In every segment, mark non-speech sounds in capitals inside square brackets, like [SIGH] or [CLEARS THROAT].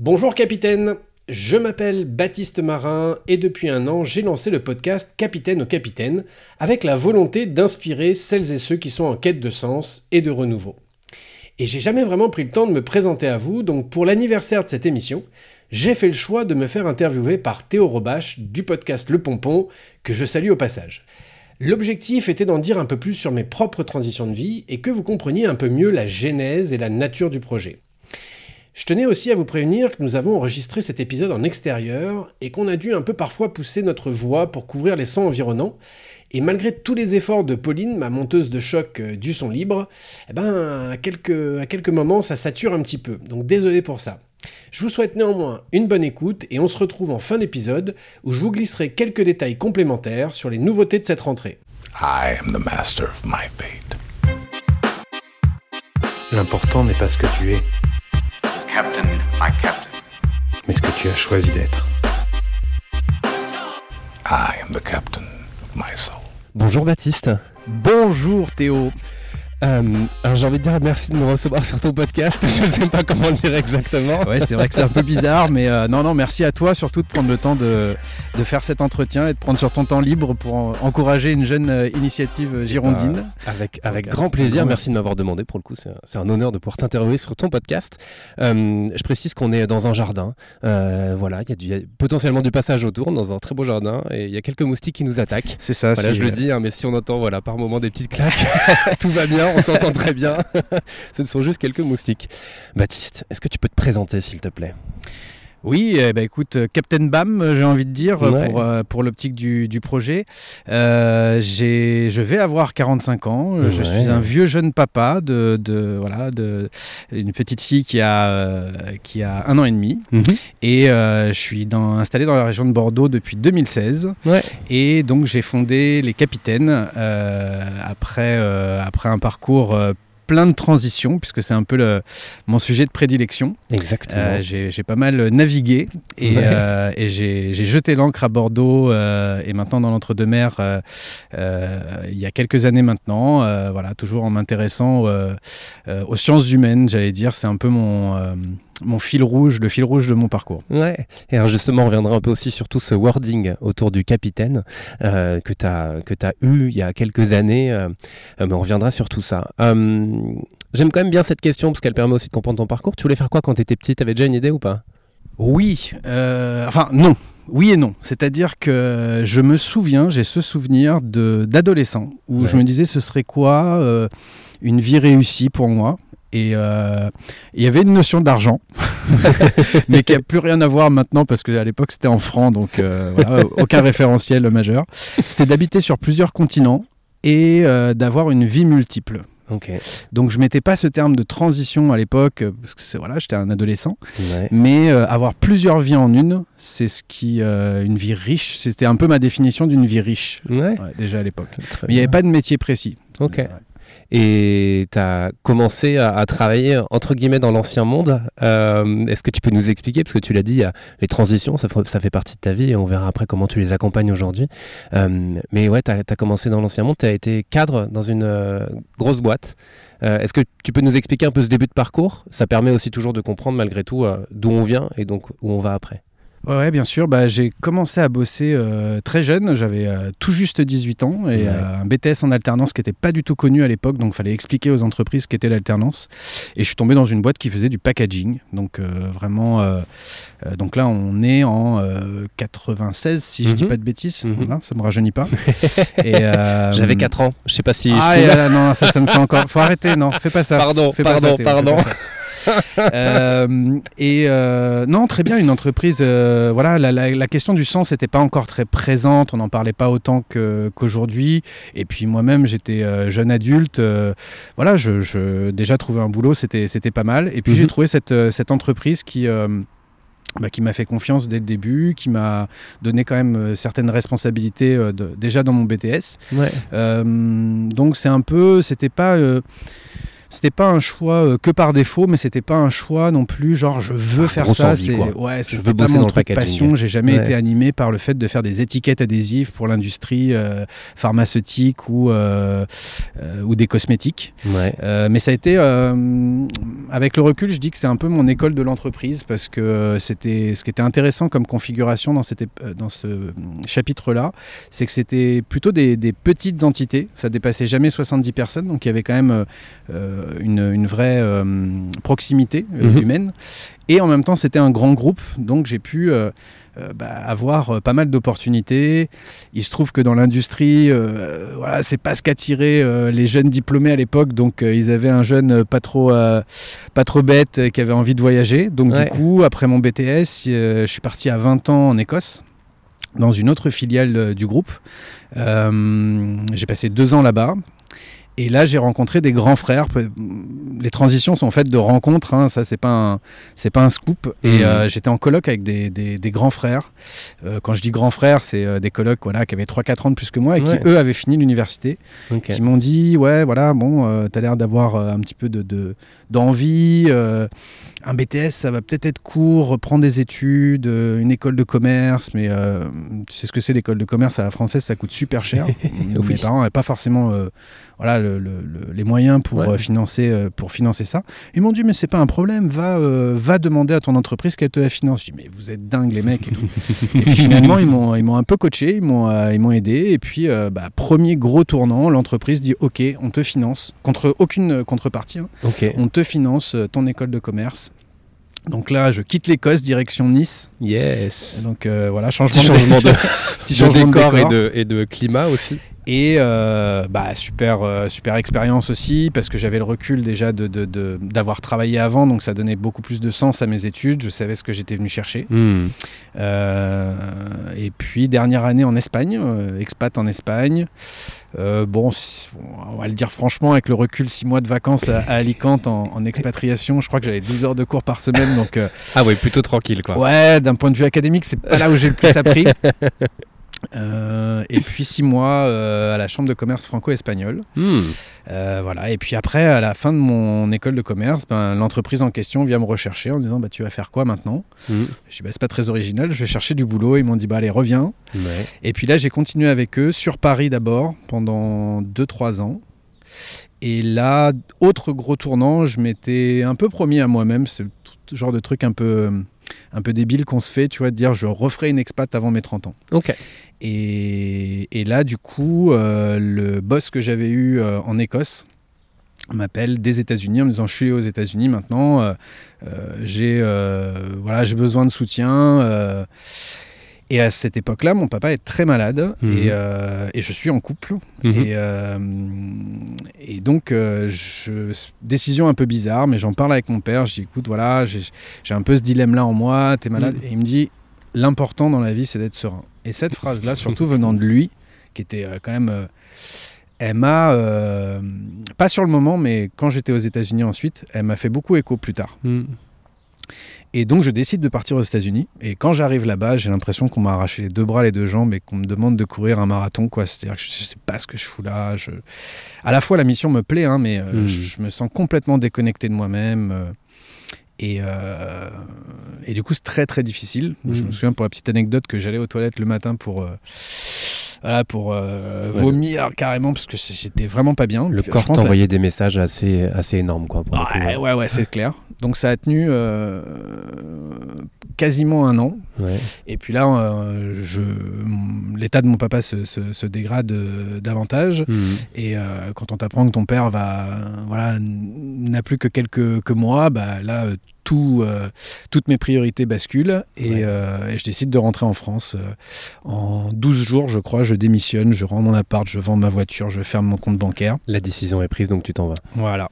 Bonjour capitaine, je m'appelle Baptiste Marin et depuis un an j'ai lancé le podcast Capitaine au Capitaine avec la volonté d'inspirer celles et ceux qui sont en quête de sens et de renouveau. Et j'ai jamais vraiment pris le temps de me présenter à vous, donc pour l'anniversaire de cette émission, j'ai fait le choix de me faire interviewer par Théo Robache du podcast Le Pompon, que je salue au passage. L'objectif était d'en dire un peu plus sur mes propres transitions de vie et que vous compreniez un peu mieux la genèse et la nature du projet. Je tenais aussi à vous prévenir que nous avons enregistré cet épisode en extérieur et qu'on a dû un peu parfois pousser notre voix pour couvrir les sons environnants. Et malgré tous les efforts de Pauline, ma monteuse de choc euh, du son libre, eh ben, à quelques, à quelques moments, ça sature un petit peu. Donc désolé pour ça. Je vous souhaite néanmoins une bonne écoute et on se retrouve en fin d'épisode où je vous glisserai quelques détails complémentaires sur les nouveautés de cette rentrée. I am the master of my fate. L'important n'est pas ce que tu es, Captain, my captain. mais ce que tu as choisi d'être. I am the captain of my soul. Bonjour Baptiste. Bonjour Théo. Euh, alors j'ai envie de dire merci de me recevoir sur ton podcast. Je ne sais pas comment dire exactement. Ouais, c'est vrai que c'est un peu bizarre, mais euh, non, non, merci à toi surtout de prendre le temps de, de faire cet entretien et de prendre sur ton temps libre pour en- encourager une jeune euh, initiative euh, girondine. Euh, avec avec Donc, grand plaisir. grand Merci de m'avoir demandé. Pour le coup, c'est un, c'est un honneur de pouvoir t'interviewer sur ton podcast. Euh, je précise qu'on est dans un jardin. Euh, voilà, il y y a potentiellement du passage autour dans un très beau jardin et il y a quelques moustiques qui nous attaquent. C'est ça, Voilà, je le euh, dis, hein, mais si on entend voilà, par moment des petites claques, [LAUGHS] tout va bien, on s'entend très bien. [LAUGHS] Ce sont juste quelques moustiques. Baptiste, est-ce que tu peux te présenter, s'il te plaît? Oui, eh ben, écoute, euh, Captain Bam, euh, j'ai envie de dire, euh, Ouais. pour, pour l'optique du, du projet. Euh, je vais avoir 45 ans. Je suis un vieux jeune papa de, de voilà de une petite fille qui a qui a un an et demi et euh, je suis dans, installé dans la région de Bordeaux depuis 2016 Ouais. et donc j'ai fondé les Capitaines euh, après après un parcours plein de transitions puisque c'est un peu le, mon sujet de prédilection. Exactement. Euh, j'ai pas mal navigué et, Ouais. euh, et j'ai jeté l'ancre à Bordeaux euh, et maintenant dans l'entre-deux-mers euh, euh, il y a quelques années maintenant. euh, voilà, toujours en m'intéressant euh, euh, aux sciences humaines, j'allais dire. C'est un peu mon, euh, mon fil rouge, le fil rouge de mon parcours. Ouais, et alors justement, on reviendra un peu aussi sur tout ce wording autour du capitaine euh, que tu as, que as eu il y a quelques années, euh, euh, mais on reviendra sur tout ça. Euh, J'aime quand même bien cette question parce qu'elle permet aussi de comprendre ton parcours. Tu voulais faire quoi quand tu étais petit? T'avais déjà une idée ou pas? Oui, enfin non. Oui et non. C'est-à-dire que je me souviens, j'ai ce souvenir de d'adolescent où Ouais. je me disais ce serait quoi une vie réussie pour moi? Et euh, il y avait une notion d'argent, [LAUGHS] mais qui a plus rien à voir maintenant parce qu'à l'époque c'était en francs, donc euh, voilà, aucun référentiel majeur. C'était d'habiter sur plusieurs continents et euh, d'avoir une vie multiple. Donc je mettais pas ce terme de transition à l'époque parce que voilà, j'étais un adolescent. Ouais. Mais euh, avoir plusieurs vies en une, c'est ce qui. euh, une vie riche, c'était un peu ma définition d'une vie riche, Ouais. ouais, déjà à l'époque. Mais il n'y avait pas de métier précis. Ok. Et tu as commencé à, travailler entre guillemets dans l'ancien monde. Euh, Est-ce que tu peux nous expliquer Parce que tu l'as dit, les transitions, ça, fait- ça fait partie de ta vie et on verra après comment tu les accompagnes aujourd'hui. Euh, mais ouais, tu as, commencé dans l'ancien monde, tu as été cadre dans une euh, grosse boîte. Est-ce que tu peux nous expliquer un peu ce début de parcours? Ça permet aussi toujours de comprendre malgré tout d'où on vient et donc où on va après. Ouais, ouais, bien sûr. Bah, j'ai commencé à bosser euh, très jeune. J'avais euh, tout juste 18 ans et Ouais. euh, un BTS en alternance qui n'était pas du tout connu à l'époque. Donc, il fallait expliquer aux entreprises ce qu'était l'alternance. Et je suis tombé dans une boîte qui faisait du packaging. Donc, vraiment. donc là, on est en euh, 96, si je dis Mhm. pas de bêtises. Mhm. Voilà, ça me rajeunit pas. [LAUGHS] J'avais 4 ans, je sais pas si. Ah, et là, non, ça, ça me fait encore. Faut arrêter, non, fais pas ça. Pardon, Fais pardon, pardon. pas ça. [LAUGHS] et euh, non, très bien, une entreprise. euh, voilà, la, la- la question du sens n'était pas encore très présente, on n'en parlait pas autant qu'aujourd'hui. Et puis moi-même, j'étais euh, jeune adulte. euh, voilà, je, je- déjà trouver un boulot, c'était c'était pas mal. Et puis Mhm. j'ai trouvé cette, euh, cette entreprise qui. euh, bah, qui m'a fait confiance dès le début, qui m'a donné quand même euh, certaines responsabilités euh, de- déjà dans mon BTS. Ouais. Euh, donc c'est un peu, c'était pas, euh, c'était pas un choix euh, que par défaut, mais c'était pas un choix non plus genre je veux Ah, faire ça. c'est- ouais, Je veux pas bosser mon dans truc passion. J'ai jamais Ouais. été animé par le fait de faire des étiquettes adhésives pour l'industrie euh, pharmaceutique ou euh, euh, ou des cosmétiques. Ouais. Mais ça a été, avec le recul, je dis que c'est un peu mon école de l'entreprise parce que c'était ce qui était intéressant comme configuration dans, cette, dans ce chapitre-là, c'est que c'était plutôt des, des petites entités, ça dépassait jamais 70 personnes, donc il y avait quand même une, une vraie euh, proximité euh, Mhm. humaine. Et en même temps, c'était un grand groupe, donc j'ai pu euh, euh, bah, avoir euh, pas mal d'opportunités. Il se trouve que dans l'industrie, euh, voilà, c'est pas ce qu'attiraient euh, les jeunes diplômés à l'époque, donc euh, ils avaient un jeune euh, pas trop, euh, pas trop bête euh, qui avait envie de voyager. Donc Ouais. du coup, après mon BTS, euh, je suis parti à 20 ans en Écosse dans une autre filiale euh, du groupe. Euh, j'ai passé deux ans là-bas. Et là, j'ai rencontré des grands frères. Les transitions sont faites de rencontres. hein, ça, c'est pas c'est pas un scoop. Et Mhm. euh, j'étais en coloc avec des, des- des grands frères. Euh, quand je dis grands frères, c'est euh, des voilà, qui avaient 3-4 ans de plus que moi et Ouais. qui, eux, avaient fini l'université. Ok. Qui m'ont dit Ouais, voilà, bon, euh, t'as l'air d'avoir un petit peu de, de- d'envie. euh, un BTS, ça va peut-être être court, reprendre des études, euh, une école de commerce, mais euh, tu sais ce que c'est l'école de commerce à la française, ça coûte super cher. Donc, [LAUGHS] Mes Oui. parents n'avaient pas forcément voilà, le- le- le- les moyens pour, Ouais. financer, pour financer ça. Ils m'ont dit Mais c'est pas un problème, va, va demander à ton entreprise qu'elle te la finance. Je dis Mais vous êtes dingues, les mecs. Et, tout. [LAUGHS] et puis finalement, ils m'ont, ils m'ont un peu coaché, ils m'ont, ils m'ont aidé. Et puis, euh, bah, premier gros tournant, l'entreprise dit Ok, on te finance, contre aucune contrepartie. hein on te finance euh, ton école de commerce. Donc là, je quitte l'Écosse, direction Nice. Yes. Donc euh, voilà, changement, Petit changement de, [LAUGHS] petit de changement de décor, décor. Et, de, et de climat aussi. Et euh, bah, super, euh, super expérience aussi, parce que j'avais le recul déjà de, de- de- d'avoir travaillé avant, donc ça donnait beaucoup plus de sens à mes études. Je savais ce que j'étais venu chercher. Hmm. Euh, et puis dernière année en Espagne, expat en Espagne. Bon, on va le dire franchement, avec le recul, six mois de vacances à, à Alicante en, en expatriation, je crois que j'avais 12 heures de cours par semaine, donc Ah ouais, plutôt tranquille quoi. ouais, d'un point de vue académique, c'est pas là où j'ai le plus appris. [LAUGHS] Euh, et puis six mois euh, à la chambre de commerce franco-espagnole. Hmm. Euh, voilà. Et puis après, à la fin de mon école de commerce, ben, l'entreprise en question vient me rechercher en disant bah, Tu vas faire quoi maintenant? Hmm. Je dis bah, C'est pas très original, je vais chercher du boulot. Ils m'ont dit bah, Allez, reviens. Ouais. Et puis là, j'ai continué avec eux sur Paris d'abord pendant 2-3 ans. Et là, autre gros tournant, je m'étais un peu promis à moi-même, ce genre de truc un peu, un peu débile qu'on se fait, tu vois, de dire je referai une expat avant mes 30 ans. Ok. Et, et là, du coup, euh, le boss que j'avais eu euh, en Écosse m'appelle des États-Unis en me disant je suis aux États-Unis maintenant, euh, j'ai voilà, j'ai besoin de soutien. Euh. et à cette époque-là, mon papa est très malade Mhm. et, euh, et je suis en couple. Mhm. Et, euh, et donc, euh, je, décision un peu bizarre, mais j'en parle avec mon père. Je dis écoute, voilà, j'ai un peu ce dilemme-là en moi, t'es malade. Mhm. Et il me dit l'important dans la vie, c'est d'être serein. Et cette phrase-là, surtout [LAUGHS] venant de lui, qui était euh, quand même. euh, elle m'a, euh, pas sur le moment, mais quand j'étais aux États-Unis ensuite, elle m'a fait beaucoup écho plus tard. Hmm. Et donc je décide de partir aux États-Unis. Et quand j'arrive là-bas, j'ai l'impression qu'on m'a arraché les deux bras, les deux jambes et qu'on me demande de courir un marathon. quoi. C'est-à-dire que je sais pas ce que je fous là. Je... À la fois la mission me plaît, hein, mais euh, Mm. je, me sens complètement déconnecté de moi-même. euh, et, euh, et du coup, c'est très très difficile. Je Mm. me souviens pour la petite anecdote que j'allais aux toilettes le matin pour, voilà, pour euh, Ouais. vomir carrément parce que c'était vraiment pas bien. Le Puis, corps t'envoyait des messages assez, assez énormes quoi. Pour Ouais, ouais, ouais, c'est clair. Donc ça a tenu euh, quasiment un an. Ouais. Et puis là, euh, je, l'état de mon papa se, se- se dégrade euh, davantage. Hmm. Et quand on t'apprend que ton père va, voilà, n'a plus que quelques que mois, bah là, tout, euh, toutes mes priorités basculent. Et, Ouais. euh, et je décide de rentrer en France. euh, en 12 jours, je crois, je démissionne, je rends mon appart, je vends ma voiture, je ferme mon compte bancaire. La décision est prise donc tu t'en vas. Voilà.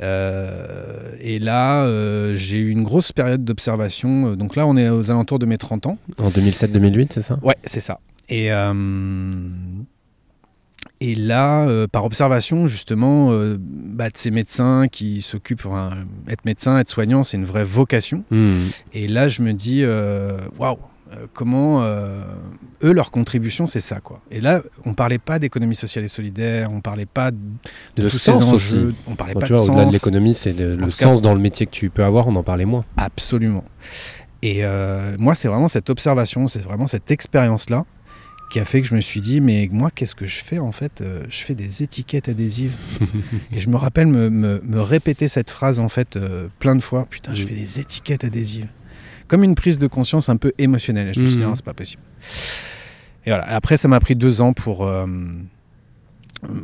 Euh, et là, euh, j'ai eu une grosse période d'observation. Donc là, on est aux alentours de mes 30 ans. En 2007-2008 c'est ça? Ouais, c'est ça. Et, euh, et là, euh, par observation, justement, euh, bah, de ces médecins qui s'occupent, enfin, être médecin, être soignant, c'est une vraie vocation. Hmm. Et là, je me dis, euh, waouh, Euh, comment euh, eux leur contribution c'est ça quoi. Et là on parlait pas d'économie sociale et solidaire, on parlait pas de, De tous ces enjeux, aussi. on parlait Bon, pas tu de vois, au-delà de l'économie, c'est le, cas- sens dans le métier que tu peux avoir, on en parlait moins. Absolument. Et euh, moi, c'est vraiment cette observation, c'est vraiment cette expérience-là qui a fait que je me suis dit, mais moi, qu'est-ce que je fais en fait Euh, Je fais des étiquettes adhésives. [LAUGHS] et je me rappelle me, me- me répéter cette phrase en fait euh, plein de fois. Putain, je fais des étiquettes adhésives. Comme une prise de conscience un peu émotionnelle. Et je me suis dit, Mhm. non, c'est pas possible. Et voilà. Après, ça m'a pris deux ans pour. euh,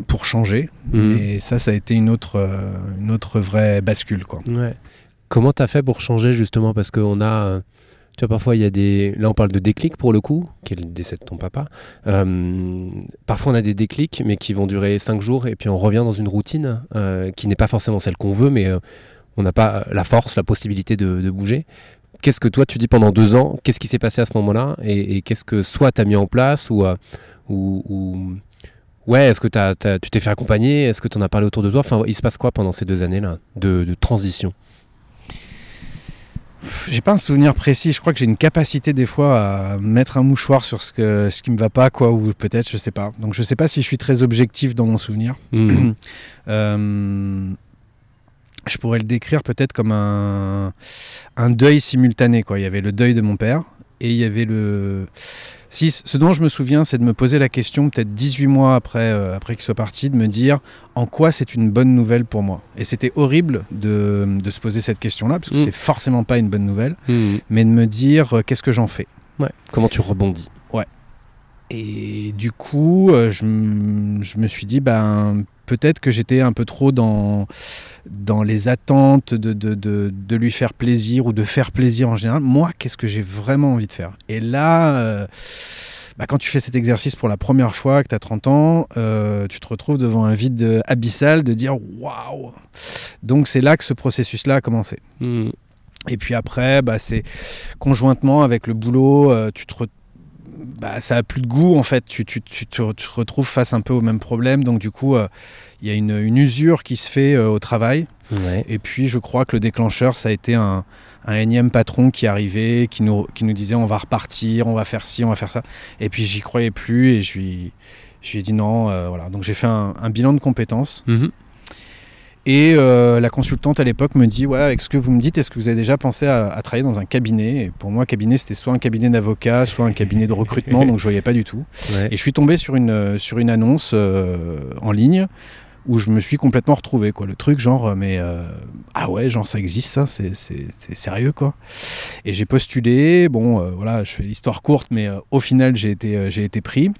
pour changer, Mhm. et ça, ça a été une autre, euh, une autre vraie bascule, quoi. Ouais. Comment t'as fait pour changer justement? Parce qu'on a, parfois il y a des. Là, on parle de déclic pour le coup, qui est le décès de ton papa. Euh, parfois, on a des déclics, mais qui vont durer cinq jours, et puis on revient dans une routine euh, qui n'est pas forcément celle qu'on veut, mais euh, on n'a pas la force, la possibilité de, bouger. Qu'est-ce que toi tu dis pendant deux ans? Qu'est-ce qui s'est passé à ce moment-là? Et, qu'est-ce que soit tu as mis en place ou, ou, ou- Ouais, est-ce que t'as- tu t'es fait accompagner? Est-ce que tu en as parlé autour de toi? Enfin, il se passe quoi pendant ces deux années-là de transition? J'ai pas un souvenir précis. Je crois que j'ai une capacité des fois à mettre un mouchoir sur ce, que, ce qui me va pas, quoi, ou peut-être, je sais pas. Donc je sais pas si je suis très objectif dans mon souvenir. Mhm. [CLEARS THROAT] Euh, je pourrais le décrire peut-être comme un, un deuil simultané. Quoi. Il y avait le deuil de mon père et il y avait le. Si, ce dont je me souviens, c'est de me poser la question, peut-être 18 mois après, euh, après qu'il soit parti, de me dire en quoi c'est une bonne nouvelle pour moi? Et c'était horrible de, de se poser cette question-là, parce que Mm. c'est forcément pas une bonne nouvelle, Mhm. mais de me dire euh, qu'est-ce que j'en fais? Ouais. Comment tu rebondis? Et du coup, euh, je, je me suis dit, ben, peut-être que j'étais un peu trop dans, dans les attentes de, de, de, de lui faire plaisir ou de faire plaisir en général. Moi, qu'est-ce que j'ai vraiment envie de faire? Et là, euh, bah, quand tu fais cet exercice pour la première fois, que tu as 30 ans, euh, tu te retrouves devant un vide abyssal de dire waouh Donc c'est là que ce processus-là a commencé. Mhm. Et puis après, bah, c'est conjointement avec le boulot, euh, tu te re- bah, ça a plus de goût en fait. Tu, tu- tu te, tu te retrouves face un peu au même problème. Donc du coup, euh, il y a une, une usure qui se fait euh, au travail. Ouais. Et puis je crois que le déclencheur, ça a été un, un énième patron qui arrivait, qui nous, qui nous disait on va repartir, on va faire ci, on va faire ça. Et puis j'y croyais plus et je lui, je lui ai dit non. euh, voilà. Donc j'ai fait un, un bilan de compétences. Mhm. Et euh, la consultante à l'époque me dit Ouais, avec ce que vous me dites, est-ce que vous avez déjà pensé à, à travailler dans un cabinet? Et pour moi, cabinet, c'était soit un cabinet d'avocat, soit un cabinet de recrutement, donc je voyais pas du tout. Ouais. Et je suis tombé sur une, euh, sur une annonce euh, en ligne où je me suis complètement retrouvé. Quoi. Le truc, genre, mais euh, ah ouais, genre ça existe, ça, c'est, sérieux, quoi. Et j'ai postulé, bon, euh, voilà, je fais l'histoire courte, mais euh, au final, j'ai été, j'ai été pris.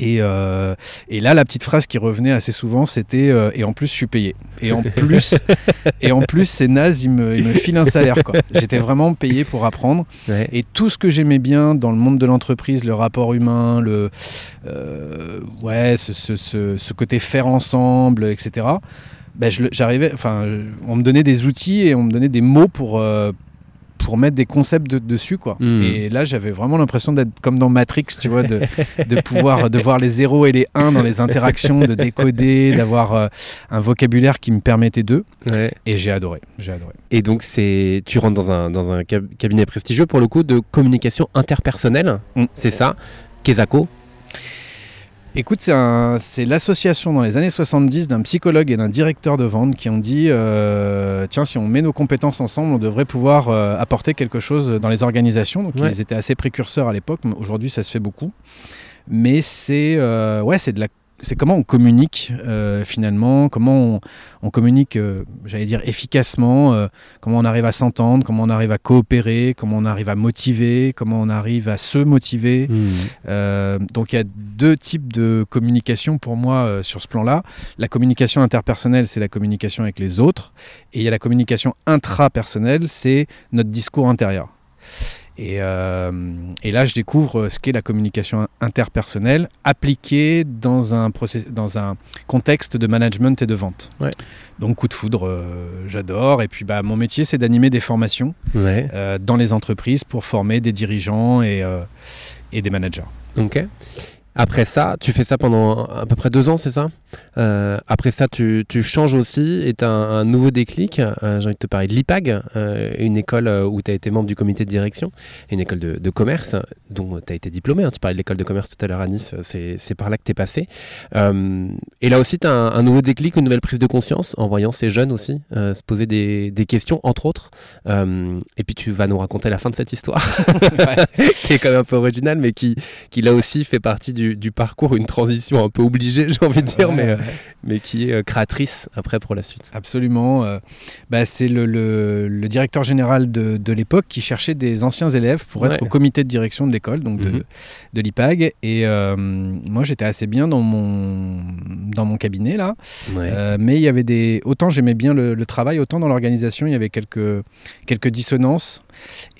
Et, euh, et là, la petite phrase qui revenait assez souvent, c'était euh, et en plus, je suis payé. Et en [LAUGHS] plus, et en plus, c'est naze, il me, il me file un salaire. J'étais vraiment payé pour apprendre. Ouais. Et tout ce que j'aimais bien dans le monde de l'entreprise, le rapport humain, le euh, ouais, ce, ce- ce- ce côté faire ensemble, etc. Ben j'arrivais, enfin, on me donnait des outils et on me donnait des mots pour pour mettre des concepts de- dessus, quoi. Mm. Et là, j'avais vraiment l'impression d'être comme dans Matrix, tu vois, de, de pouvoir de voir les zéros et les 1 dans les interactions, de décoder, d'avoir euh, un vocabulaire qui me permettait d'eux. Ouais. Et j'ai adoré, j'ai adoré. Et donc, c'est, tu rentres dans un, dans un cab- cabinet prestigieux pour le coup de communication interpersonnelle. Mm. C'est ça. Kesako. Écoute, c'est un- c'est l'association dans les années 70 d'un psychologue et d'un directeur de vente qui ont dit euh, tiens, si on met nos compétences ensemble, on devrait pouvoir euh, apporter quelque chose dans les organisations. Donc, Ouais. ils étaient assez précurseurs à l'époque. mais Aujourd'hui, ça se fait beaucoup. Mais c'est euh, ouais, c'est de la c'est comment on communique euh, finalement, comment on, on communique, euh, j'allais dire efficacement, euh, comment on arrive à s'entendre, comment on arrive à coopérer, comment on arrive à motiver, comment on arrive à se motiver. Euh, donc il y a deux types de communication pour moi euh, sur ce plan-là. La communication interpersonnelle, c'est la communication avec les autres. Et il y a la communication intrapersonnelle, c'est notre discours intérieur. Et, euh, et là, je découvre ce qu'est la communication interpersonnelle appliquée dans un, process- dans un contexte de management et de vente. Ouais. Donc coup de foudre, euh, j'adore. Et puis bah, mon métier, c'est d'animer des formations Ouais. euh, dans les entreprises pour former des dirigeants et, euh, et des managers. Ok. Après ça, tu fais ça pendant à peu près deux ans, c'est ça? Euh, après ça, tu, tu changes aussi et tu as un, un nouveau déclic. Euh, J'ai envie de te parler de l'IPAG, euh, une école où tu as été membre du comité de direction, une école de, de commerce dont tu as été diplômé. hein. Tu parlais de l'école de commerce tout à l'heure à Nice, c'est par là que tu es passé. Et là aussi, tu as un, un nouveau déclic, une nouvelle prise de conscience en voyant ces jeunes aussi se poser des, des questions, entre autres. Et puis tu vas nous raconter la fin de cette histoire, [LAUGHS] [LAUGHS] qui est quand même un peu originale, mais qui, qui là aussi fait partie du, du parcours, une transition un peu obligée, [LAUGHS] j'ai envie de dire, Ouais, mais, euh, ouais. mais qui est euh, créatrice après pour la suite. Absolument. euh, bah, c'est le, le- le directeur général de, de l'époque qui cherchait des anciens élèves pour être Ouais. au comité de direction de l'école, donc de, Mhm. de l'IPAG. Et euh, moi, j'étais assez bien dans mon, dans mon cabinet là. Euh, mais il y avait des. Autant j'aimais bien le, le travail, autant dans l'organisation, il y avait quelques, quelques dissonances.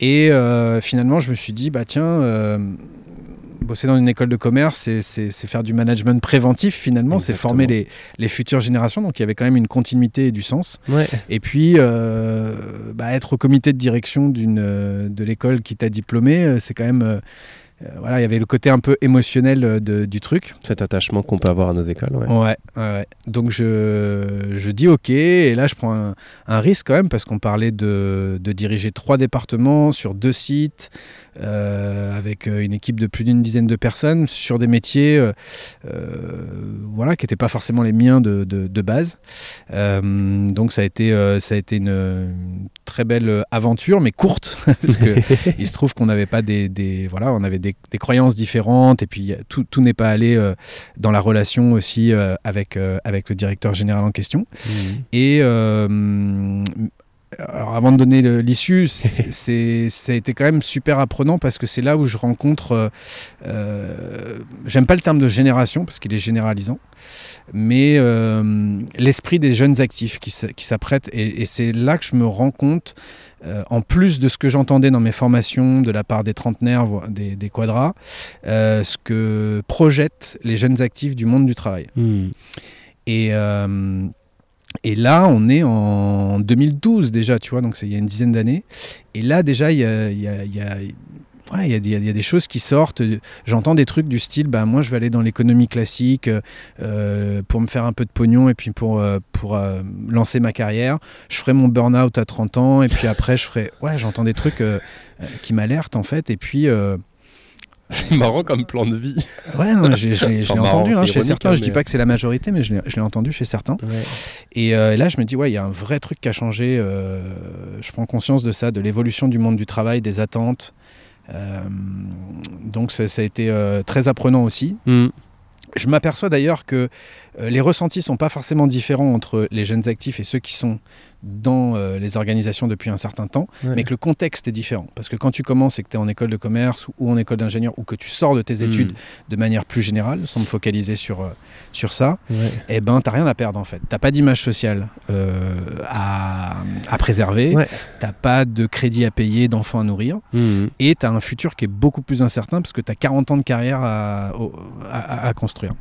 Et euh, finalement, je me suis dit, bah tiens. euh, Bosser dans une école de commerce, c'est- faire du management préventif finalement, c'est former les, les futures générations. Donc il y avait quand même une continuité et du sens. Ouais. Et puis, euh, bah, être au comité de direction d'une, euh, de l'école qui t'a diplômé, euh, c'est quand même. Euh, voilà, il y avait le côté un peu émotionnel euh, de- du truc. Cet attachement qu'on peut avoir à nos écoles. Ouais. Ouais, ouais, ouais. Donc je, je dis ok, et là je prends un, un risque quand même parce qu'on parlait de, de diriger trois départements sur deux sites, euh, avec une équipe de plus d'une dizaine de personnes sur des métiers euh, voilà, qui n'étaient pas forcément les miens de, de- de base. Euh, donc ça a été, ça a été une, une très belle aventure, mais courte, [LAUGHS] parce que [LAUGHS] il se trouve qu'on n'avait pas des, des- voilà, on avait des, des croyances différentes, et puis tout, tout n'est pas allé euh, dans la relation aussi euh, avec, euh, avec le directeur général en question. Mhm. Et euh, alors avant de donner l'issue, [LAUGHS] c'est, ça a été quand même super apprenant parce que c'est là où je rencontre, euh, euh, j'aime pas le terme de génération parce qu'il est généralisant, mais euh, l'esprit des jeunes actifs qui, s'apprêtent. Et, et c'est là que je me rends compte, euh, en plus de ce que j'entendais dans mes formations de la part des trentenaires, des, des quadras, ce que projettent les jeunes actifs du monde du travail. Mhm. Et, et là, on est en 2012 déjà, tu vois, donc il y a une dizaine d'années. Et là, déjà, il y a, des- choses qui sortent. J'entends des trucs du style, bah, moi, je vais aller dans l'économie classique euh, pour me faire un peu de pognon et puis pour, euh, pour euh, lancer ma carrière. Je ferai mon burn-out à 30 ans et puis après, je ferai... Ouais, j'entends des trucs qui m'alertent, en fait. Et puis... C'est marrant comme plan de vie. Ouais, non, je l'ai Enfin, entendu hein, chez certains. hein, je dis mais- pas que c'est la majorité, mais je l'ai entendu chez certains. Et euh, là, je me dis, ouais, il y a un vrai truc qui a changé. euh, je prends conscience de ça, de l'évolution du monde du travail, des attentes. Euh, donc, ça, ça a été très apprenant aussi. Mhm. Je m'aperçois d'ailleurs que les ressentis sont pas forcément différents entre les jeunes actifs et ceux qui sont dans euh, les organisations depuis un certain temps, Ouais. mais que le contexte est différent. Parce que quand tu commences et que tu es en école de commerce ou en école d'ingénieur ou que tu sors de tes études Mhm. de manière plus générale, sans me focaliser sur, euh, sur ça, Ouais. eh ben, t'as rien à perdre en fait. T'as pas d'image sociale euh, à, à préserver, Ouais. t'as pas de crédit à payer, d'enfants à nourrir, Mhm. et t'as un futur qui est beaucoup plus incertain parce que t'as 40 ans de carrière à, à- à construire.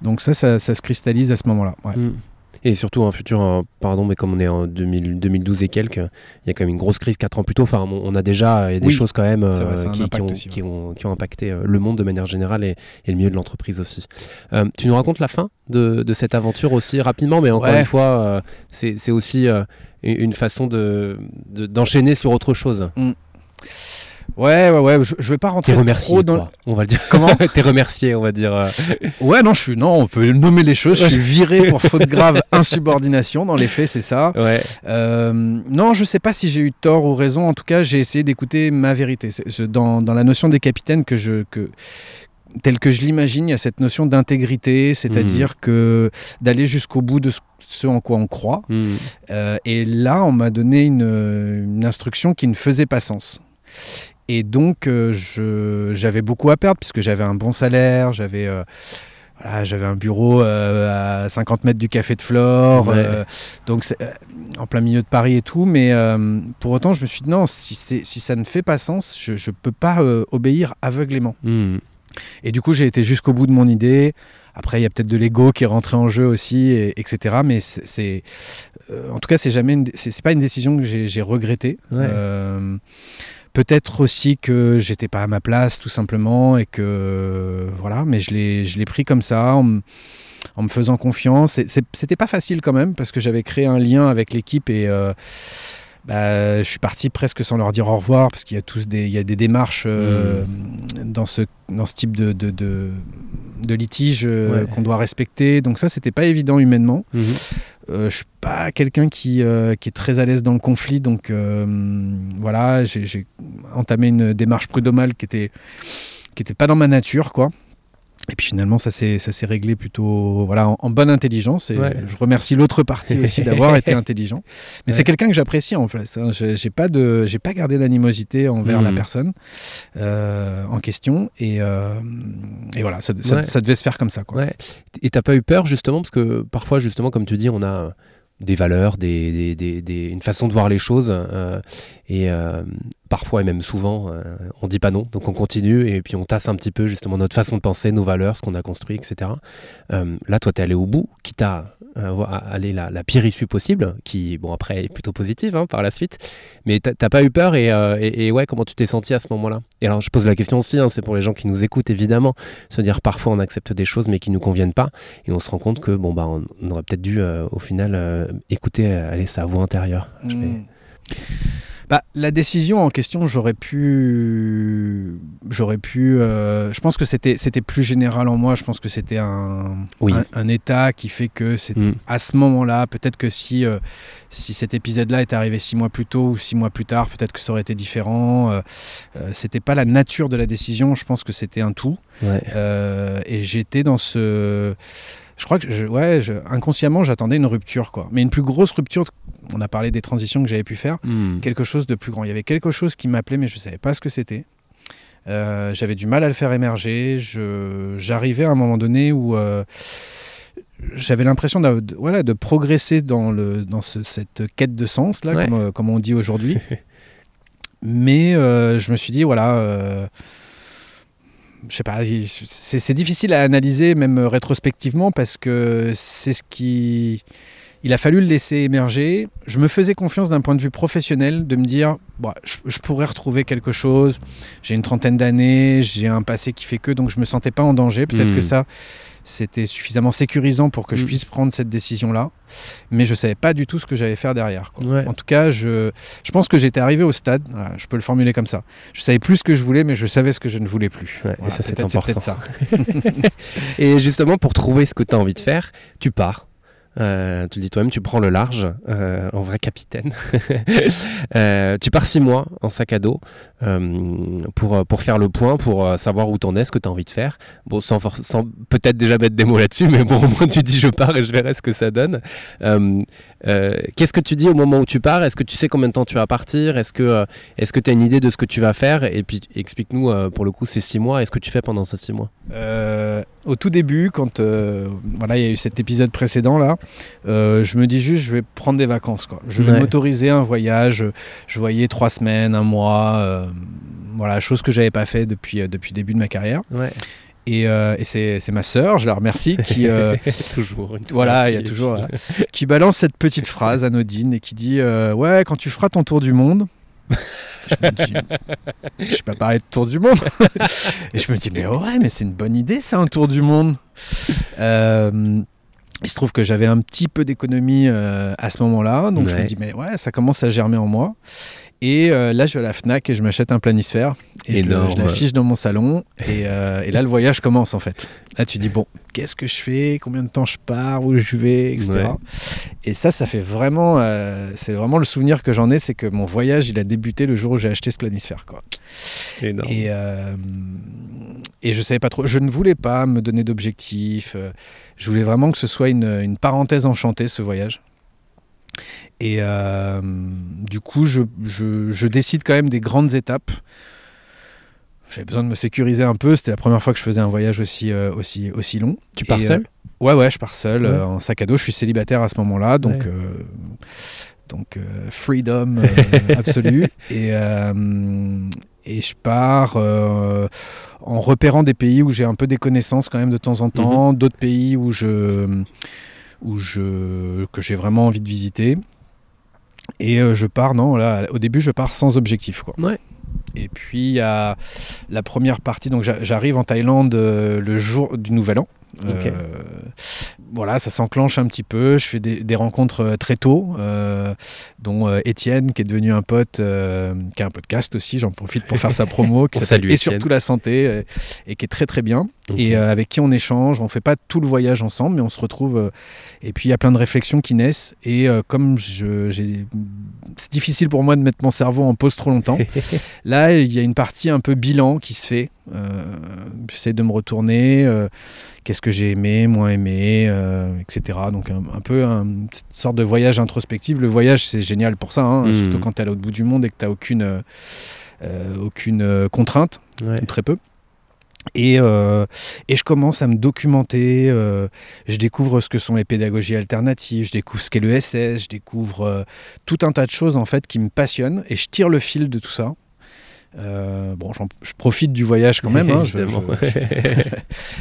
Donc ça, ça, ça se cristallise à ce moment-là. ouais. Mm. Et surtout un futur, pardon, mais comme on est en 2000 2012 et quelques, il y a quand même une grosse crise 4 ans plus tôt. Enfin, on, a déjà euh, des Oui, choses quand même vrai, euh, qui, ont, aussi, qui, ont, qui ont impacté euh, le monde de manière générale et, et le milieu de l'entreprise aussi. Euh, tu nous racontes la fin de, de cette aventure aussi rapidement, mais encore Ouais. une fois, euh, c'est aussi une façon de de- d'enchaîner sur autre chose. Ouais, ouais, ouais. Je, je vais pas rentrer remercié, trop dans. quoi, on va le dire. Comment [LAUGHS] T'es remercié, on va dire. euh. Ouais, non, je suis. Non, on peut nommer les choses. Je suis viré pour [LAUGHS] faute grave, insubordination. Dans les faits, c'est ça. Ouais. Euh, non, je sais pas si j'ai eu tort ou raison. En tout cas, j'ai essayé d'écouter ma vérité. C'est- dans, dans la notion des capitaines que je que telle que je l'imagine, il y a cette notion d'intégrité, c'est-à-dire que d'aller jusqu'au bout de ce, ce en quoi on croit. Mm. Euh, et là, on m'a donné une, une instruction qui ne faisait pas sens. Et donc, euh, j'avais beaucoup à perdre puisque j'avais un bon salaire, j'avais euh, voilà, j'avais un bureau euh, à 50 mètres du café de Flore, Ouais. donc en plein milieu de Paris et tout. Mais pour autant, je me suis dit non, si, ça ne fait pas sens, je ne peux pas obéir aveuglément. Mm. Et du coup, j'ai été jusqu'au bout de mon idée. Après, il y a peut-être de l'ego qui est rentré en jeu aussi, et- etc. Mais c'est, en tout cas, c'est jamais, c'est, pas une décision que j'ai, j'ai regrettée. Ouais. Peut-être aussi que j'étais pas à ma place tout simplement et que voilà, mais je l'ai je l'ai pris comme ça en, me- faisant confiance. C'était pas facile quand même parce que j'avais créé un lien avec l'équipe et euh, bah, je suis parti presque sans leur dire au revoir parce qu'il y a tous des, il y a des démarches euh, dans, ce, dans ce type de, de, de, de litige euh, Ouais. qu'on doit respecter. Donc ça, c'était pas évident humainement. Mhm. Euh, je suis pas quelqu'un qui, euh, qui est très à l'aise dans le conflit, donc euh, voilà, j'ai j'ai entamé une démarche prud'homale qui était qui était pas dans ma nature, quoi. Et puis finalement, ça s'est ça s'est réglé plutôt voilà en, en bonne intelligence. Et Ouais. je remercie l'autre partie aussi [LAUGHS] d'avoir été intelligent. Mais Ouais. c'est quelqu'un que j'apprécie en fait. hein. J'ai pas de j'ai pas gardé d'animosité envers la Mhm. personne euh, en question. Et, euh, et voilà, ça, ça- Ouais. ça devait se faire comme ça, quoi. Ouais. Et t'as pas eu peur justement parce que parfois justement comme tu dis on a des valeurs, des, des- des- une façon de voir les choses euh, et euh, parfois et même souvent euh, on dit pas non donc on continue et puis on tasse un petit peu justement notre façon de penser, nos valeurs, ce qu'on a construit etc. Euh, là toi t'es allé au bout, quitte à aller la, la pire issue possible qui bon après est plutôt positive hein, par la suite mais t'as pas eu peur et, euh, et- et ouais comment tu t'es senti à ce moment-là? Et alors je pose la question aussi, hein, c'est pour les gens qui nous écoutent évidemment se dire parfois on accepte des choses mais qui nous conviennent pas et on se rend compte que bon bah on, on aurait peut-être dû euh, au final euh, écouter euh, aller sa voix intérieure. Je vais- Mm. Bah, la décision en question, j'aurais pu, j'aurais pu. euh, je pense que c'était c'était plus général en moi. Je pense que c'était un, Oui. un un état qui fait que c'est Mm. à ce moment-là. Peut-être que si euh, si cet épisode-là était arrivé six mois plus tôt ou six mois plus tard, peut-être que ça aurait été différent. Euh, euh, c'était pas la nature de la décision. Je pense que c'était un tout. Ouais. Et j'étais dans ce. Je crois que, je- ouais, je- inconsciemment, j'attendais une rupture, quoi. Mais une plus grosse rupture. On a parlé des transitions que j'avais pu faire. Mm. Quelque chose de plus grand. Il y avait quelque chose qui m'appelait, mais je ne savais pas ce que c'était. Euh, j'avais du mal à le faire émerger. J'arrivais à un moment donné où euh, j'avais l'impression de, voilà, de progresser dans, le, dans ce- cette quête de sens, là, Ouais. comme, euh, comme on dit aujourd'hui. [LAUGHS] mais euh, je me suis dit, voilà. Je sais pas, c'est difficile à analyser même rétrospectivement parce que c'est ce qui. Il a fallu le laisser émerger. Je me faisais confiance d'un point de vue professionnel de me dire, bon, je, je pourrais retrouver quelque chose. J'ai une trentaine d'années, j'ai un passé qui fait que, donc je me sentais pas en danger. Peut-être Mm. que ça, c'était suffisamment sécurisant pour que je Mm. puisse prendre cette décision-là. Mais je savais pas du tout ce que j'allais faire derrière. quoi. Ouais. En tout cas, je, je pense que j'étais arrivé au stade, voilà, je peux le formuler comme ça. Je savais plus ce que je voulais, mais je savais ce que je ne voulais plus. Ouais, et ça, c'est peut-être ça. [LAUGHS] [LAUGHS] Et justement, pour trouver ce que tu as envie de faire, tu pars. Euh, tu le dis toi-même, tu prends le large, euh, en vrai capitaine. [LAUGHS] Euh, tu pars six mois en sac à dos pour, pour faire le point, pour savoir où t'en es, ce que tu as envie de faire. Bon, sans, sans peut-être déjà mettre des mots là-dessus, mais bon, au moins tu dis je pars et je verrai ce que ça donne. Qu'est-ce que tu dis au moment où tu pars? Est-ce que tu sais combien de temps tu vas partir? Est-ce que est-ce que tu as une idée de ce que tu vas faire? Et puis explique-nous pour le coup ces six mois, est-ce que tu fais pendant ces six mois au tout début, quand euh, voilà, il y a eu cet épisode précédent là, euh, je me dis juste, je vais prendre des vacances. Quoi. Je vais Ouais. m'autoriser un voyage. Je voyais trois semaines, un mois, euh, voilà, chose que j'avais pas fait depuis depuis le début de ma carrière. Ouais. Et, euh, et c'est ma sœur, je la remercie, qui euh, [LAUGHS] toujours une voilà, il y a toujours qui balance cette petite phrase anodine et qui dit euh, ouais, quand tu feras ton tour du monde. Je me dis, je pas parler de tour du monde. Et je me dis, mais ouais, mais c'est une bonne idée, ça, un tour du monde. Euh, il se trouve que j'avais un petit peu d'économie euh, à ce moment-là, donc je me dis, mais ouais, ça commence à germer en moi. Et euh, là, je vais à la Fnac et je m'achète un planisphère et Énorme. je l'affiche dans mon salon. Et, euh, et là, le voyage commence en fait. Là, tu dis, bon, qu'est-ce que je fais? Combien de temps je pars? Où je vais? Etc. Ouais. Et ça, ça fait vraiment. euh, c'est vraiment le souvenir que j'en ai, c'est que mon voyage, il a débuté le jour où j'ai acheté ce planisphère. Quoi. Énorme. Et, et je savais pas trop. Je ne voulais pas me donner d'objectifs. Je voulais vraiment que ce soit une, une parenthèse enchantée, ce voyage. Et euh, du coup, je, je- je décide quand même des grandes étapes. J'avais besoin de me sécuriser un peu. C'était la première fois que je faisais un voyage aussi, euh, aussi, aussi long. tu pars Et, seul? Ouais, ouais, je pars seul Ouais. euh, en sac à dos. Je suis célibataire à ce moment-là, donc, Ouais. euh, donc euh, freedom euh, [LAUGHS] absolu. Et, euh, et je pars euh, en repérant des pays où j'ai un peu des connaissances quand même de temps en temps, d'autres pays où je, où je, que j'ai vraiment envie de visiter. Et euh, je pars, non, là, au début, je pars sans objectif. Quoi. Ouais. Et puis il y a la première partie, donc j'a- j'arrive en Thaïlande euh, le jour du Nouvel An. Euh, voilà, ça s'enclenche un petit peu. Je fais des, des rencontres très tôt, euh, dont euh, Étienne, qui est devenu un pote, qui a un podcast aussi. J'en profite pour faire sa [LAUGHS] promo, qui s'appelle Et surtout la santé, et qui est très très bien. Et euh, avec qui on échange. On fait pas tout le voyage ensemble, mais on se retrouve. euh, et puis il y a plein de réflexions qui naissent. Et euh, comme je, j'ai- c'est difficile pour moi de mettre mon cerveau en pause trop longtemps. [LAUGHS] Là, il y a une partie un peu bilan qui se fait. J'essaie de me retourner. Qu'est-ce que j'ai aimé, moins aimé, euh, etc. Donc un, un peu un- une sorte de voyage introspectif. Le voyage, c'est génial pour ça, hein, Mhm. surtout quand tu es à l'autre bout du monde et que tu n'as aucune, euh, aucune contrainte Ouais. ou très peu. Et, euh, et je commence à me documenter, euh, je découvre ce que sont les pédagogies alternatives, je découvre ce qu'est le SS, je découvre euh, tout un tas de choses en fait qui me passionnent et je tire le fil de tout ça. Bon, je profite du voyage quand même. hein, [LAUGHS] je- je-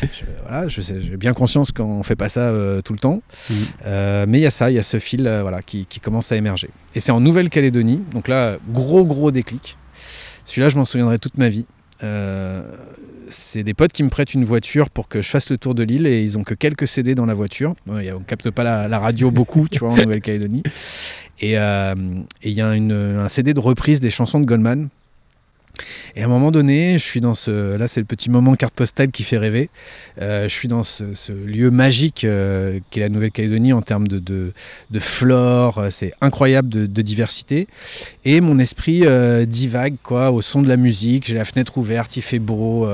je- voilà, j'ai bien conscience qu'on fait pas ça tout le temps. Mhm. Mais il y a ça, il y a ce fil voilà, qui, qui commence à émerger. Et c'est en Nouvelle-Calédonie, donc là, gros gros déclic. Celui-là, je m'en souviendrai toute ma vie. Euh, c'est des potes qui me prêtent une voiture pour que je fasse le tour de l'île et ils ont que quelques CD dans la voiture. A- on capte pas la, la radio beaucoup, tu vois, en [LAUGHS] Nouvelle-Calédonie. Et euh, il y a une- un CD de reprise des chansons de Goldman. Et à un moment donné, je suis dans ce. Là, c'est le petit moment carte postale qui fait rêver. Euh, je suis dans ce, ce lieu magique euh, qu'est la Nouvelle-Calédonie en termes de, de, de flore. euh, C'est incroyable de, de diversité. Et mon esprit euh, divague quoi, au son de la musique. J'ai la fenêtre ouverte, il fait beau.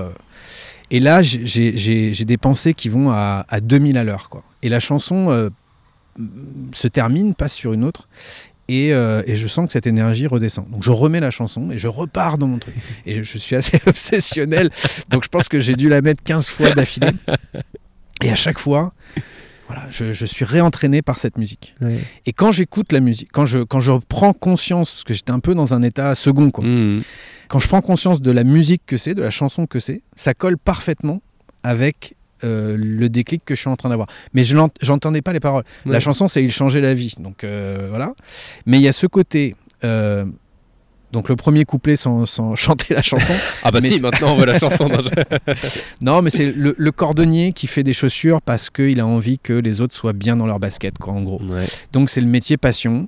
Et là, j'ai- des pensées qui vont à, à 2000 à l'heure. quoi. Et la chanson euh, se termine, passe sur une autre. Et, euh, et je sens que cette énergie redescend. Donc je remets la chanson et je repars dans mon truc. Et je, je suis assez [LAUGHS] obsessionnel. Donc je pense que j'ai dû la mettre 15 fois d'affilée. Et à chaque fois, voilà, je, je suis réentraîné par cette musique. Ouais. Et quand j'écoute la musique, quand je, quand je prends conscience, parce que j'étais un peu dans un état second, quoi. Mhm. Quand je prends conscience de la musique que c'est, de la chanson que c'est, ça colle parfaitement avec euh, le déclic que je suis en train d'avoir. Mais je j'entendais pas les paroles. La chanson, c'est Il changeait la vie. Donc euh, voilà. Mais il y a ce côté. euh, donc le premier couplet sans, sans [LAUGHS] chanter la chanson. Ah bah Mais si, maintenant on voit la chanson. Non, je- [LAUGHS] non, mais c'est le, le cordonnier qui fait des chaussures parce qu'il a envie que les autres soient bien dans leur basket, quoi, en gros. Ouais. Donc c'est le métier passion.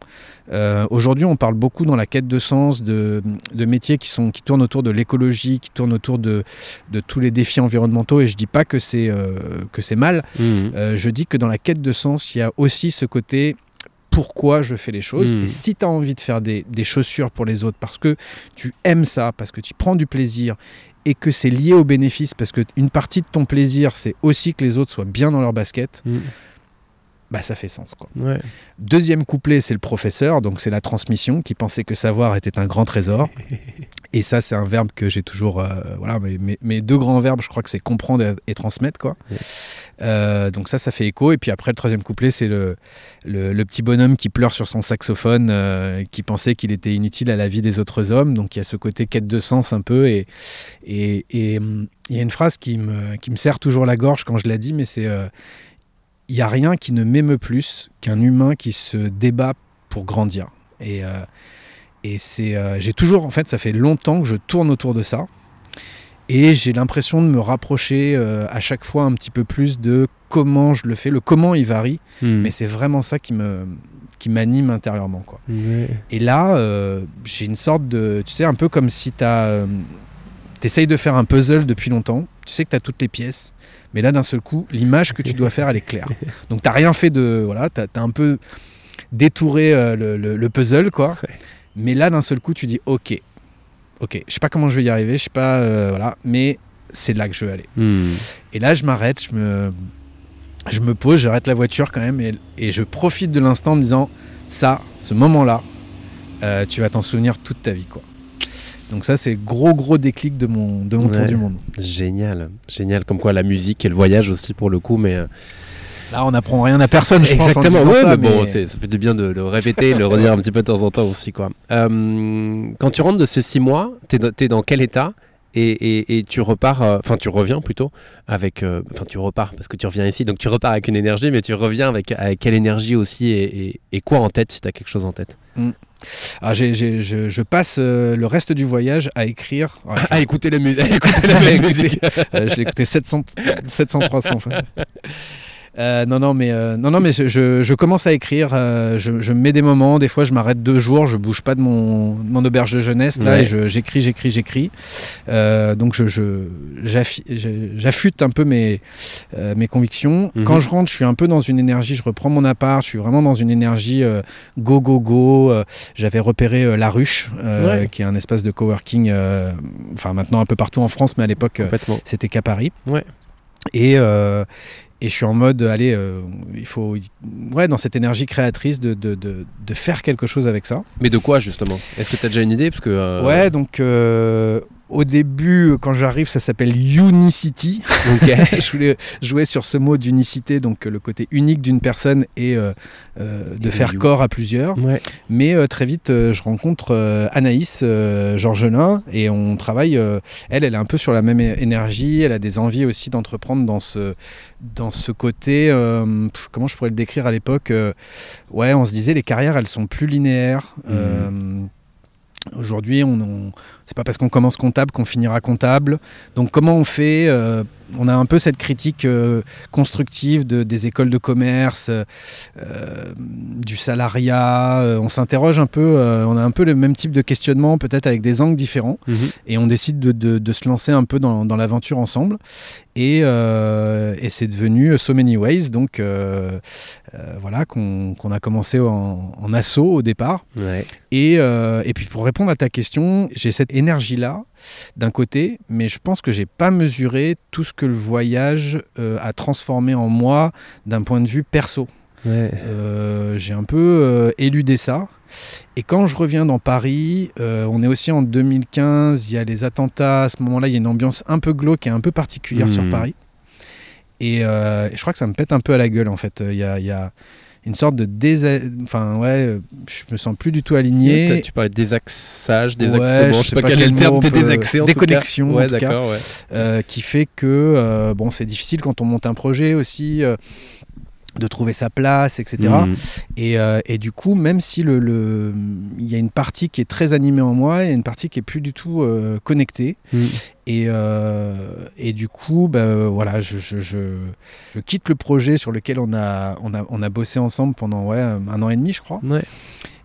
Euh, Aujourd'hui, on parle beaucoup dans la quête de sens de, de métiers qui, sont, qui tournent autour de l'écologie, qui tournent autour de, de tous les défis environnementaux. Et je dis pas que c'est euh, que c'est mal. Mhm. Euh, je dis que dans la quête de sens, il y a aussi ce côté pourquoi je fais les choses. Mm. Et si tu as envie de faire des, des chaussures pour les autres parce que tu aimes ça, parce que tu prends du plaisir et que c'est lié au bénéfice, parce que une partie de ton plaisir, c'est aussi que les autres soient bien dans leur basket, Mhm. Bah ça fait sens. Quoi. Ouais. Deuxième couplet, c'est le professeur, donc c'est la transmission, qui pensait que savoir était un grand trésor. [LAUGHS] Et ça, c'est un verbe que j'ai toujours. euh, voilà, mes, mes- mes deux grands verbes, je crois que c'est comprendre et, et transmettre, quoi. Ouais. Euh, donc ça, ça fait écho. Et puis après, le troisième couplet, c'est le, le, le petit bonhomme qui pleure sur son saxophone, euh, qui pensait qu'il était inutile à la vie des autres hommes. Donc il y a ce côté quête de sens un peu. Et et- et, hum, il y a une phrase qui me, qui me serre toujours la gorge quand je la dis, mais c'est il n'y a rien qui ne m'émeut plus qu'un humain qui se débat pour grandir. Et, euh, et c'est, euh, j'ai toujours, en fait, ça fait longtemps que je tourne autour de ça. Et j'ai l'impression de me rapprocher euh, à chaque fois un petit peu plus de comment je le fais. Le comment il varie, Mhm. mais c'est vraiment ça qui me qui m'anime intérieurement. Quoi. Et là, j'ai une sorte de. Tu sais, un peu comme si tu essayes de faire un puzzle depuis longtemps. Tu sais que tu as toutes les pièces. Mais là, d'un seul coup, l'image que tu dois faire, elle est claire. [LAUGHS] Donc, tu rien fait de. Voilà, tu as, un peu détouré euh, le, le- le puzzle, quoi. Mais là, d'un seul coup, tu dis Ok. Ok. Je sais pas comment je vais y arriver. Je sais pas. euh, voilà. Mais c'est là que je veux aller. Mhm. Et là, je m'arrête, je me, je me pose, j'arrête la voiture quand même et, et je profite de l'instant en me disant ça, ce moment-là, euh, tu vas t'en souvenir toute ta vie. quoi. Donc ça, c'est gros, gros déclic de mon, de mon tour du monde. Génial, génial. Comme quoi la musique et le voyage aussi pour le coup, mais euh, Là, on n'apprend rien à personne, je pense, en exactement. ouais, ça, mais bon, mais- ça fait du bien de le répéter, le redire un petit peu de temps en temps aussi, quoi. Euh, quand tu rentres de ces six mois, dans, t'es dans quel état? Et, et- et tu repars, euh, enfin tu reviens plutôt avec, euh, enfin tu repars parce que tu reviens ici, donc tu repars avec une énergie, mais tu reviens avec, avec quelle énergie aussi et, quoi en tête si tu as quelque chose en tête? Ah, j'ai- j'ai- je, je passe euh, le reste du voyage à écrire. Ah, [LAUGHS] [LAUGHS] À écouter la [LAUGHS] musique. écouter la même musique. Je l'ai écouté 700, 700 300 fois. Euh, non, non, mais, euh, non, non, mais je, commence à écrire. euh, je, je me mets des moments. Des fois, je m'arrête deux jours. Je bouge pas de mon, de mon auberge de jeunesse là Ouais. et je- j'écris, j'écris, j'écris. Donc, j'affûte un peu mes, mes convictions. Mhm. Quand je rentre, je suis un peu dans une énergie. Je reprends mon appart. Je suis vraiment dans une énergie go, go, go. J'avais repéré La Ruche, Ouais. qui est un espace de coworking. Enfin, maintenant un peu partout en France, mais à l'époque. c'était qu'à Paris. Ouais. Et, euh, et je suis en mode, allez, euh, il faut, ouais, dans cette énergie créatrice de, de, de, de faire quelque chose avec ça. Mais de quoi justement? Est-ce que tu as déjà une idée? Parce que. euh, Ouais, donc euh, au début, quand j'arrive, ça s'appelle Unicity. [LAUGHS] [LAUGHS] Je voulais jouer sur ce mot d'unicité, donc euh, le côté unique d'une personne et euh, euh, de Et faire you. corps à plusieurs. Ouais. Mais euh, très vite, euh, je rencontre euh, Anaïs euh, Georgelin et on travaille. euh, elle, elle est un peu sur la même énergie. Elle a des envies aussi d'entreprendre dans ce, dans ce côté. euh, comment je pourrais le décrire à l'époque euh, Ouais, on se disait les carrières, elles sont plus linéaires. Euh, Aujourd'hui, on, on- c'est pas parce qu'on commence comptable qu'on finira comptable. Donc, comment on fait euh, On a un peu cette critique euh, constructive de, des écoles de commerce, euh, du salariat. euh, on s'interroge un peu. on a un peu le même type de questionnement, peut-être avec des angles différents Mhm. et on décide de, de- de se lancer un peu dans, dans l'aventure ensemble. Et, et c'est devenu So Many Ways, donc voilà, qu'on a commencé en, en assaut au départ. Ouais. Et, et puis pour répondre à ta question, j'ai cette énergie-là d'un côté, mais je pense que j'ai pas mesuré tout ce que le voyage euh, a transformé en moi d'un point de vue perso. Ouais. Euh, j'ai un peu euh, éludé ça. Et quand je reviens dans Paris, euh, on est aussi en 2015, il y a les attentats, à ce moment-là, il y a une ambiance un peu glauque et un peu particulière sur Paris. Et, je crois que ça me pète un peu à la gueule, en fait. Il y a, il y a une sorte de désa... Enfin, ouais, euh, je me sens plus du tout aligné. Tu parlais de désaxage, désaxement, je je sais pas pas quel est le terme, peut- désaxé en tout cas. déconnexion, Ouais, ouais. euh, qui fait que euh, bon, c'est difficile quand on monte un projet aussi euh, de trouver sa place, etc. Et, euh, et du coup, même si le, le- il y a une partie qui est très animée en moi, il y a une partie qui est plus du tout euh, connectée. Mhm. Et, euh, et du coup, bah, voilà, je, je- je- je quitte le projet sur lequel on a, on a, on a bossé ensemble pendant ouais, un an et demi, je crois. Ouais.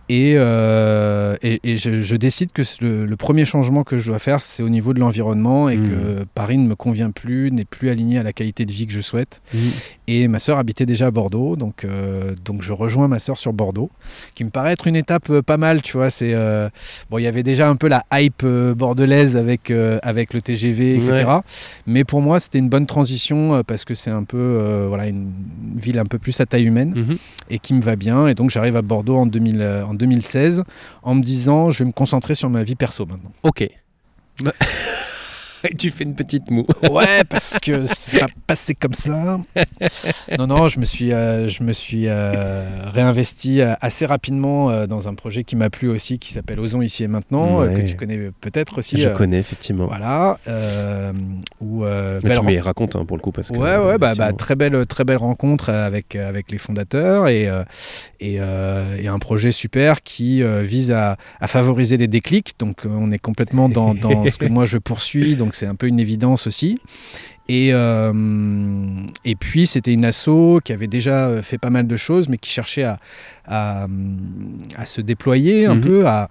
Et, euh, et, et je, je décide que le, le premier changement que je dois faire, c'est au niveau de l'environnement et Mhm. que Paris ne me convient plus, n'est plus aligné à la qualité de vie que je souhaite. Mhm. Et ma sœur habitait déjà à Bordeaux, donc, euh, donc je rejoins ma sœur sur Bordeaux, qui me paraît être une étape euh, pas mal, tu vois. C'est euh, bon, il y avait déjà un peu la hype bordelaise avec avec le TGV, etc. Ouais. Mais pour moi, c'était une bonne transition parce que c'est un peu voilà une ville un peu plus à taille humaine Mhm. et qui me va bien. Et donc j'arrive à Bordeaux en, 2000, euh, en 2016 en me disant je vais me concentrer sur ma vie perso maintenant. Ok. [LAUGHS] [LAUGHS] Et tu fais une petite moue. [LAUGHS] Ouais, parce que c'est pas passé comme ça. Non, non, je me suis, euh, je me suis euh, réinvesti euh, assez rapidement euh, dans un projet qui m'a plu aussi, qui s'appelle Osons ici et maintenant, Ouais. que tu connais peut-être aussi. Je connais effectivement. Voilà. où, Mais m'y racontes hein, pour le coup parce que. Ouais, ouais, bah, bah, très belle, très belle rencontre avec avec les fondateurs et et, et un projet super qui vise à, à favoriser les déclics. Donc, on est complètement dans, dans ce que [LAUGHS] moi je poursuis. Donc, c'est un peu une évidence aussi. Et, euh, et puis, c'était une asso qui avait déjà euh, fait pas mal de choses, mais qui cherchait à, à, à se déployer un Mhm. peu. À,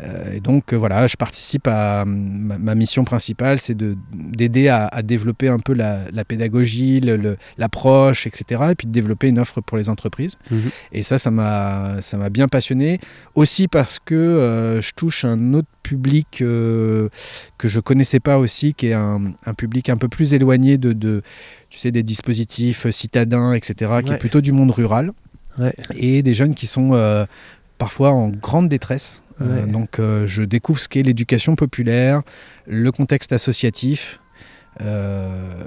euh, et donc, voilà, je participe à. Ma, ma mission principale, c'est de- d'aider à, à développer un peu la, la pédagogie, l'approche, etc. Et puis de développer une offre pour les entreprises. Mhm. Et ça, ça m'a ça m'a bien passionné. Aussi parce que euh, je touche un autre public euh, que je connaissais pas aussi, qui est un, un public un peu plus éloigné de, de, tu sais, des dispositifs citadins, etc., qui est plutôt du monde rural. Ouais. Et des jeunes qui sont euh, parfois en grande détresse. Euh, Ouais. donc je découvre ce qu'est l'éducation populaire, le contexte associatif,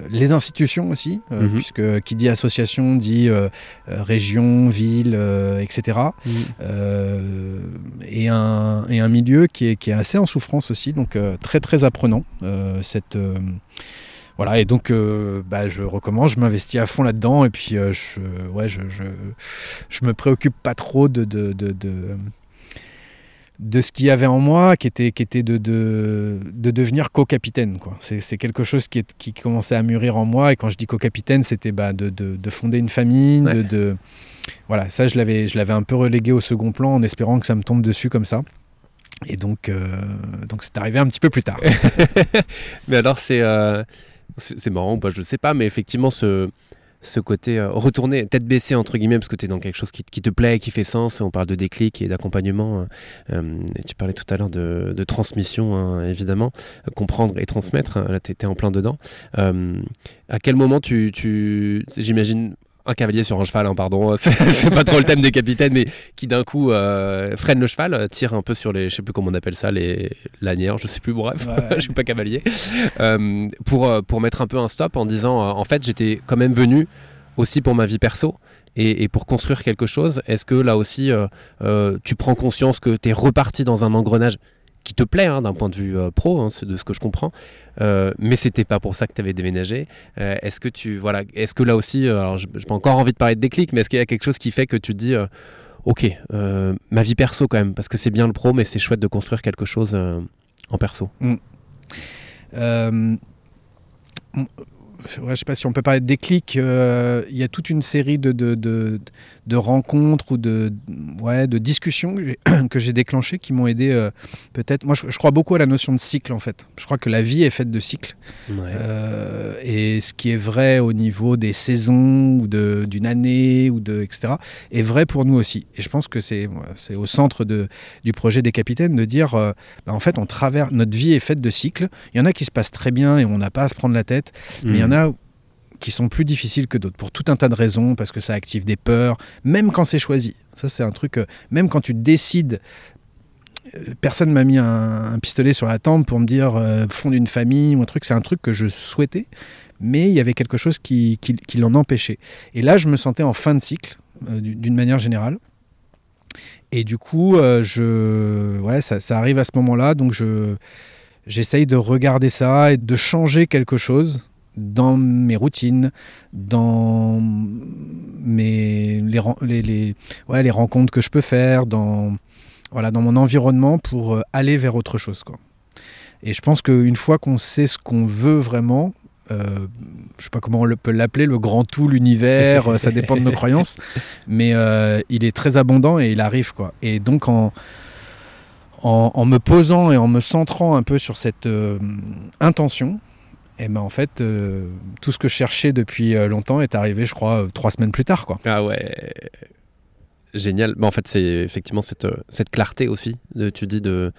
les institutions aussi, euh, Mhm. puisque qui dit association dit euh, euh, région, ville, euh, etc. Mhm. Euh, et, un, et un milieu qui est, qui est assez en souffrance aussi, donc euh, très très apprenant. euh, cette, euh, voilà, et donc euh, bah, je recommence, je m'investis à fond là-dedans, et puis euh, je, ouais, je, je, je me préoccupe pas trop de. de, de, de- de ce qu'il y avait en moi, qui était, qui était de, de, de devenir co-capitaine. C'est quelque chose qui, est, qui commençait à mûrir en moi. Et quand je dis co-capitaine, c'était bah, de, de, de fonder une famille. Ouais. De, de- Voilà, ça, je l'avais je l'avais un peu relégué au second plan en espérant que ça me tombe dessus comme ça. Et donc, euh, donc c'est arrivé un petit peu plus tard. [LAUGHS] Mais alors, c'est euh, c'est marrant, bah, je sais pas, mais effectivement, ce, ce côté euh, retourner, tête baissée, entre guillemets, parce que tu es dans quelque chose qui, te plaît, qui fait sens. On parle de déclic et d'accompagnement. euh, euh, tu parlais tout à l'heure de, de transmission, hein, évidemment. Euh, comprendre et transmettre. hein, là, tu étais en plein dedans. Euh, à quel moment tu. tu J'imagine. Un cavalier sur un cheval, hein, pardon, [LAUGHS] c'est pas trop le thème des capitaines, mais qui d'un coup euh, freine le cheval, euh, tire un peu sur les, je sais plus comment on appelle ça, les lanières, je sais plus, bref, Ouais. [LAUGHS] je suis pas cavalier, euh, pour, pour mettre un peu un stop en disant, en fait, j'étais quand même venu aussi pour ma vie perso et, et pour construire quelque chose. Est-ce que là aussi, euh, tu prends conscience que tu es reparti dans un engrenage qui te plaît hein, d'un point de vue euh, pro, hein, c'est de ce que je comprends, euh, mais c'était pas pour ça que tu avais déménagé. Euh, est-ce que tu voilà, est-ce que là aussi, euh, alors je n'ai pas encore envie de parler de déclic, mais est-ce qu'il y a quelque chose qui fait que tu te dis, ok, ma vie perso quand même, parce que c'est bien le pro, mais c'est chouette de construire quelque chose en perso? On- ouais, je sais pas si on peut parler de déclic. euh, Il y a toute une série de, de, de, de rencontres ou de, ouais, de discussions que j'ai- [CLEARS THROAT] déclenchées qui m'ont aidé euh, peut-être. Moi, je, je crois beaucoup à la notion de cycle en fait. Je crois que la vie est faite de cycles. Euh, et ce qui est vrai au niveau des saisons ou d'une année ou de etc est vrai pour nous aussi. Et je pense que c'est au centre de, du projet des capitaines de dire bah, en fait on traverse notre vie est faite de cycles. Il y en a qui se passent très bien et on n'a pas à se prendre la tête, mais il y en a qui sont plus difficiles que d'autres pour tout un tas de raisons parce que ça active des peurs, même quand c'est choisi. Ça c'est un truc euh, même quand tu décides euh, Personne m'a mis un, pistolet sur la tempe pour me dire euh, fondre une famille ou un truc. C'est un truc que je souhaitais, mais il y avait quelque chose qui, qui, l'en empêchait. Et là, je me sentais en fin de cycle, euh, du- d'une manière générale. Et du coup, je, ouais, ça, ça arrive à ce moment-là, donc je, j'essaye de regarder ça et de changer quelque chose dans mes routines, dans mes, les, les, les- ouais, les rencontres que je peux faire, dans, voilà, dans mon environnement pour euh, aller vers autre chose. Quoi. Et je pense qu'une fois qu'on sait ce qu'on veut vraiment, euh, je sais pas comment on le- peut l'appeler, le grand tout, l'univers, euh, ça dépend de nos croyances, [LAUGHS] mais euh, il est très abondant et il arrive. Quoi. Et donc en, en, en me posant et en me centrant un peu sur cette euh, intention, et ben en fait, euh, tout ce que je cherchais depuis euh, longtemps est arrivé, je crois, euh, trois semaines plus tard. Quoi. Ah ouais. Génial. Mais en fait, c'est effectivement cette, cette clarté aussi, de, tu dis, de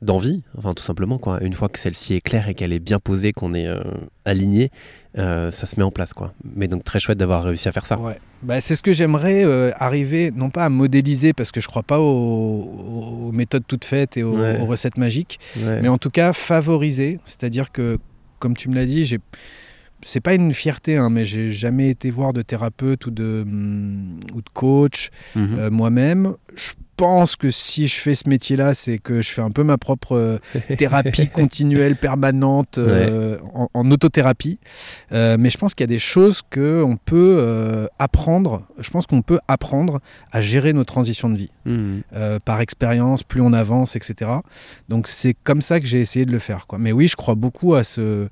d'envie, enfin tout simplement. Quoi. Une fois que celle-ci est claire et qu'elle est bien posée, qu'on est euh, aligné, euh, ça se met en place. Quoi. Mais donc très chouette d'avoir réussi à faire ça. Ouais. Bah, c'est ce que j'aimerais euh, arriver, non pas à modéliser, parce que je crois pas aux, aux méthodes toutes faites et aux, Ouais. aux recettes magiques, Ouais. mais en tout cas favoriser. C'est-à-dire que, comme tu me l'as dit, j'ai c'est pas une fierté, hein, mais j'ai jamais été voir de thérapeute ou de, hum, ou de coach Mhm. euh, moi-même. Je pense que si je fais ce métier-là, c'est que je fais un peu ma propre euh, thérapie [LAUGHS] continuelle, permanente, euh, en, en autothérapie. Euh, mais je pense qu'il y a des choses qu'on peut euh, apprendre. Je pense qu'on peut apprendre à gérer nos transitions de vie euh, par expérience, plus on avance, etc. Donc c'est comme ça que j'ai essayé de le faire. Quoi. Mais oui, je crois beaucoup à ce.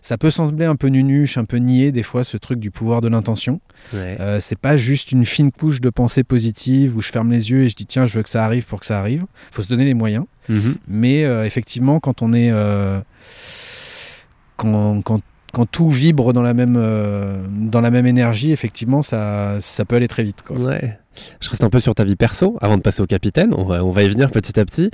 Ça peut sembler un peu nunuche, un peu niais des fois, ce truc du pouvoir de l'intention. Ouais. C'est pas juste une fine couche de pensée positive où je ferme les yeux et je dis tiens, je veux que ça arrive pour que ça arrive. Il faut se donner les moyens. Mhm. Mais euh, effectivement, quand on est. euh, quand, quand, quand tout vibre dans la même, euh, dans la même énergie, effectivement, ça, ça peut aller très vite. Quoi. Ouais. Je reste un peu sur ta vie perso avant de passer au capitaine. On va, on va y venir petit à petit.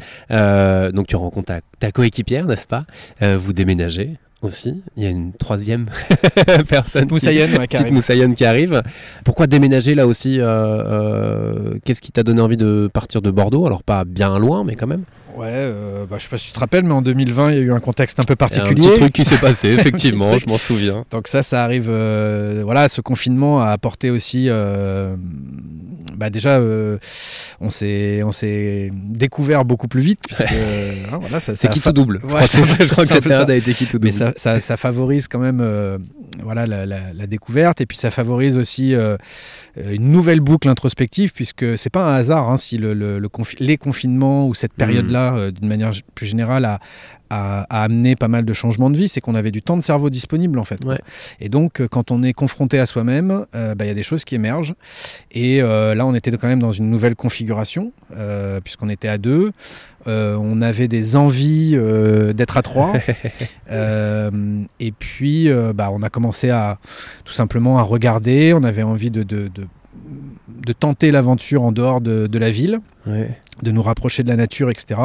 Donc tu rencontres ta, ta coéquipière, n'est-ce pas? Vous déménagez aussi. Il y a une troisième [LAUGHS] personne. qui- Moussaïenne, ouais. Moussaïenne qui arrive. Pourquoi déménager là aussi euh, euh, Qu'est-ce qui t'a donné envie de partir de Bordeaux? Alors pas bien loin, mais quand même. Ouais, euh, bah, je sais pas si tu te rappelles, mais en 2020, il y a eu un contexte un peu Il y a un particulier. petit truc qui s'est passé, [LAUGHS] effectivement, je m'en souviens. Donc ça, ça arrive. euh, voilà, ce confinement a apporté aussi. euh, bah déjà, euh, on s'est on s'est découvert beaucoup plus vite puisque hein, voilà, ça, C'est qui tout double. Ouais, je crois que cette [LAUGHS] période a été qui tout double. Mais ça, ça- ça favorise quand même voilà, la, la- la découverte et puis ça favorise aussi une nouvelle boucle introspective puisque c'est pas un hasard hein, si le, le- le confi- les confinements ou cette période-là, euh, d'une manière plus générale, a, a- a amené pas mal de changements de vie, c'est qu'on avait du temps de cerveau disponible en fait. Ouais. Et donc, euh, quand on est confronté à soi-même, euh, bah, il y a des choses qui émergent. Et euh, là, on était quand même dans une nouvelle configuration, euh, puisqu'on était à deux. On avait des envies d'être à trois. [LAUGHS] Et puis, bah, on a commencé à tout simplement à regarder. On avait envie de, de, de- de tenter l'aventure en dehors de, de la ville Ouais. De nous rapprocher de la nature, etc.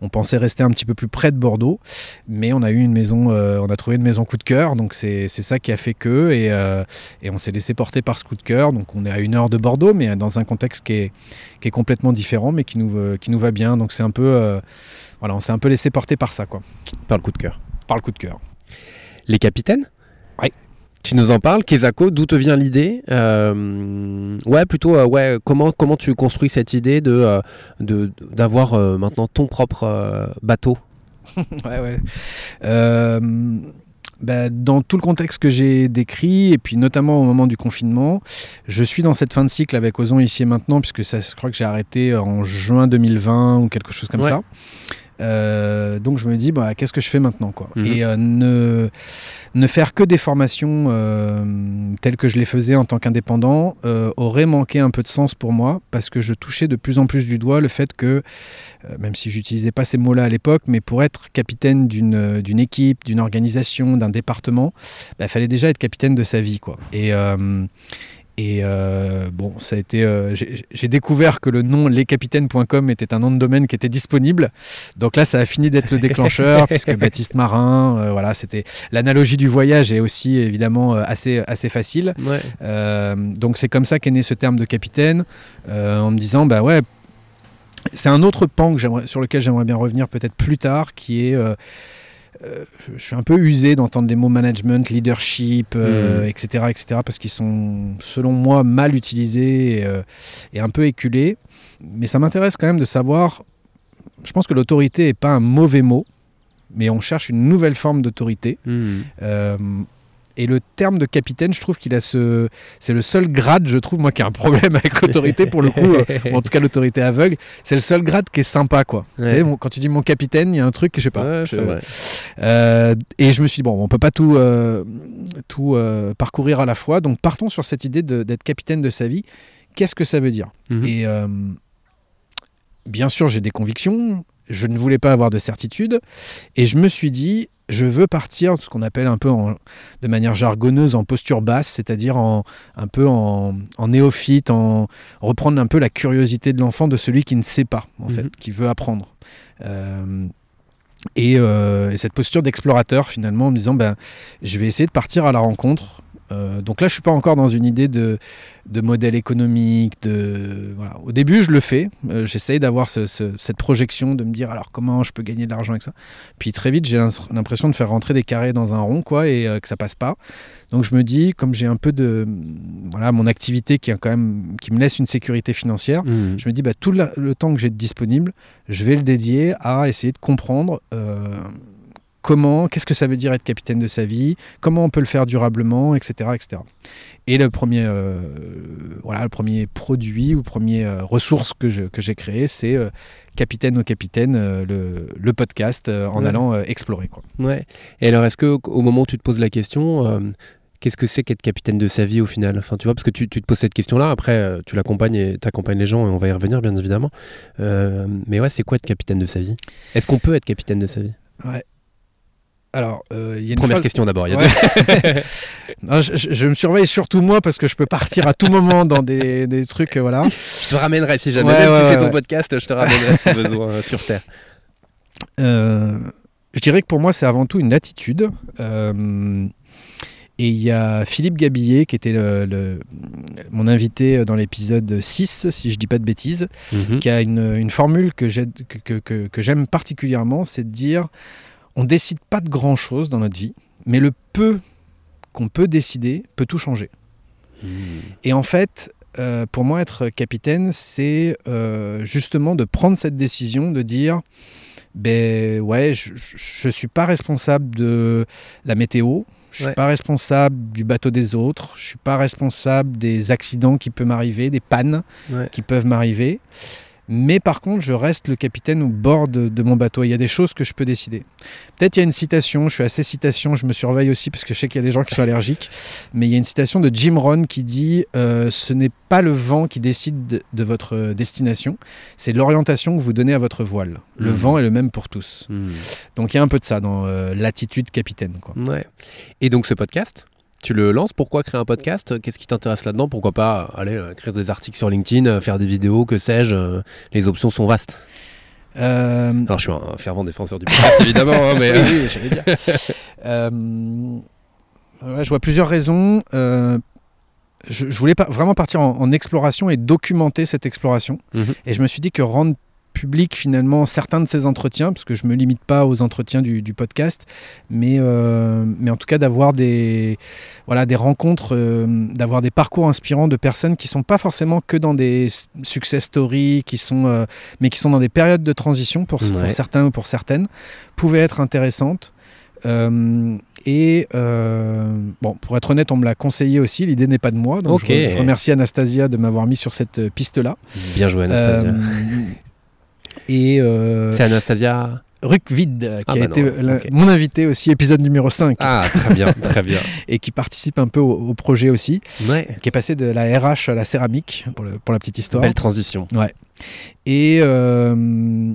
On pensait rester un petit peu plus près de Bordeaux, mais on a eu une maison, euh, on a trouvé une maison coup de cœur, donc c'est ça qui a fait que, et, euh, et on s'est laissé porter par ce coup de cœur. Donc on est à une heure de Bordeaux, mais dans un contexte qui est, qui est complètement différent, mais qui nous, euh, qui nous va bien. Donc c'est un peu, voilà, on s'est un peu laissé porter par ça, quoi, Par le coup de cœur. par le coup de cœur. Les capitaines? Ouais. Tu nous en parles, Kezako, d'où te vient l'idée Euh, Ouais, plutôt, euh, ouais, comment, comment tu construis cette idée de euh, de- d'avoir euh, maintenant ton propre bateau? [LAUGHS] Ouais, ouais. Bah, dans tout le contexte que j'ai décrit, et puis notamment au moment du confinement, je suis dans cette fin de cycle avec Ozon ici et maintenant, puisque ça, je crois que j'ai arrêté en juin 2020 ou quelque chose comme Ouais. ça. Euh, donc je me dis, bah, qu'est-ce que je fais maintenant quoi Mhm. Et euh, ne, ne faire que des formations euh, telles que je les faisais en tant qu'indépendant aurait manqué un peu de sens pour moi, parce que je touchais de plus en plus du doigt le fait que même si j'utilisais pas ces mots-là à l'époque, mais pour être capitaine d'une d'une équipe, d'une organisation, d'un département, il fallait déjà être capitaine de sa vie. Quoi. Et, et euh, bon, ça a été. euh, j'ai découvert que le nom lescapitaines.com était un nom de domaine qui était disponible. Donc là, ça a fini d'être le déclencheur, [LAUGHS] puisque Baptiste Marin, euh, voilà, c'était. L'analogie du voyage est aussi évidemment assez, assez facile. Ouais. Donc c'est comme ça qu'est né ce terme de capitaine, en me disant bah ouais, c'est un autre pan que sur lequel j'aimerais bien revenir peut-être plus tard, qui est euh, je, suis un peu usé d'entendre les mots management, leadership, euh, Mhm. etc., etc., parce qu'ils sont, selon moi, mal utilisés et, euh, et un peu éculés. Mais ça m'intéresse quand même de savoir. Je pense que l'autorité n'est pas un mauvais mot, mais on cherche une nouvelle forme d'autorité. Hmm. Et le terme de capitaine, je trouve qu'il a ce. C'est le seul grade, je trouve, moi, qui a un problème avec l'autorité, pour le coup, euh, ou en tout cas l'autorité aveugle. C'est le seul grade qui est sympa, quoi. Ouais. Tu sais, bon, quand tu dis mon capitaine, il y a un truc que je sais pas. Ouais, je- c'est vrai. Euh, et je me suis dit, bon, on peut pas tout, euh, tout euh, parcourir à la fois, donc partons sur cette idée d'être capitaine de sa vie. Qu'est-ce que ça veut dire? Mhm. Et bien sûr, j'ai des convictions, je ne voulais pas avoir de certitude, et je me suis dit, je veux partir de ce qu'on appelle un peu en- de manière jargonneuse en posture basse, c'est-à-dire en, un peu en, en néophyte, en reprendre un peu la curiosité de l'enfant, de celui qui ne sait pas, en Mhm. fait, qui veut apprendre. Euh, et, euh, et cette posture d'explorateur, finalement, en me disant, ben, je vais essayer de partir à la rencontre. Euh, donc là, je suis pas encore dans une idée de, de modèle économique. De, voilà. Au début, je le fais. Euh, J'essaye d'avoir ce- ce- cette projection, de me dire alors comment je peux gagner de l'argent avec ça. Puis très vite, j'ai l'impression de faire rentrer des carrés dans un rond, quoi, et euh, que ça passe pas. Donc je me dis, comme j'ai un peu de, voilà, mon activité qui a quand même, qui me laisse une sécurité financière, Hmm. je me dis, bah, tout la- le temps que j'ai de disponible, je vais le dédier à essayer de comprendre comment, qu'est-ce que ça veut dire être capitaine de sa vie, comment on peut le faire durablement, etc. etc. Et le premier, euh, voilà, le premier produit ou premier euh, ressource que, je- que j'ai créé, c'est euh, Capitaine au Capitaine, le, le podcast, en Ouais. allant explorer. Quoi. Ouais. Et alors, est-ce que au moment où tu te poses la question, qu'est-ce que c'est qu'être capitaine de sa vie au final? Enfin, tu vois, parce que tu, tu te poses cette question-là. Après, tu l'accompagnes et t'accompagnes les gens, et on va y revenir bien évidemment. Euh, mais ouais, c'est quoi être capitaine de sa vie? Est-ce qu'on peut être capitaine de sa vie? Alors, euh, y a une Première phrase- question d'abord. Ouais. [LAUGHS] Je, je- je me surveille surtout moi parce que je peux partir à tout moment dans des, des trucs, euh, voilà. Je te ramènerai si jamais, Ouais, même ouais, si c'est ton podcast, je te ramènerai si besoin euh, sur Terre. [LAUGHS] Euh, je dirais que pour moi, c'est avant tout une attitude. Euh, Et il y a Philippe Gabillet, qui était le- le- mon invité dans l'épisode 6, si je dis pas de bêtises, Mhm. qui a une, une formule que j'ai- que- que- que- que j'aime particulièrement, c'est de dire on décide pas de grand chose dans notre vie, mais le peu qu'on peut décider peut tout changer. Mhm. Et en fait, euh, pour moi, être capitaine, c'est euh, justement de prendre cette décision de dire ben ouais, je, je suis pas responsable de la météo. Je suis Ouais. pas responsable du bateau des autres. Je suis pas responsable des accidents qui peuvent m'arriver, des pannes Ouais. qui peuvent m'arriver. Mais par contre, je reste le capitaine au bord de, de mon bateau. Il y a des choses que je peux décider. Peut-être il y a une citation, je suis assez citation, je me surveille aussi parce que je sais qu'il y a des gens qui sont allergiques. Mais il y a une citation de Jim Rohn qui dit euh, Ce n'est pas le vent qui décide de, de votre destination, c'est l'orientation que vous donnez à votre voile. Le Mhm. vent est le même pour tous. Mhm. Donc il y a un peu de ça dans euh, l'attitude capitaine. Quoi. Ouais. Et donc ce podcast, tu le lances. Pourquoi créer un podcast? Qu'est-ce qui t'intéresse là-dedans? Pourquoi pas euh, aller euh, écrire des articles sur LinkedIn, euh, faire des vidéos, que sais-je euh, Les options sont vastes. Euh, Alors je suis un fervent défenseur du podcast évidemment, hein, mais [LAUGHS] oui, euh, oui, j'allais dire. Euh, ouais, je vois plusieurs raisons. Euh, je, je voulais pas vraiment partir en, en exploration et documenter cette exploration. Mhm. Et je me suis dit que rendre public finalement certains de ces entretiens, parce que je me limite pas aux entretiens du, du podcast, mais, euh, mais en tout cas d'avoir des, voilà, des rencontres, euh, d'avoir des parcours inspirants de personnes qui sont pas forcément que dans des success stories, qui sont, euh, mais qui sont dans des périodes de transition pour, certains ou pour certaines, pouvaient être intéressantes. Euh, et euh, bon, pour être honnête, on me l'a conseillé aussi. L'idée n'est pas de moi. Donc je, re- je remercie Anastasia de m'avoir mis sur cette piste-là. bien joué Anastasia. Euh, et euh, C'est Anastasia Rukvid, euh, qui Ah a bah été non, mon invité aussi, épisode numéro 5, Ah très bien, très bien. [LAUGHS] et qui participe un peu au, au projet aussi, Ouais. qui est passé de la RH à la céramique, pour, le- pour la petite histoire. Belle transition. Et euh,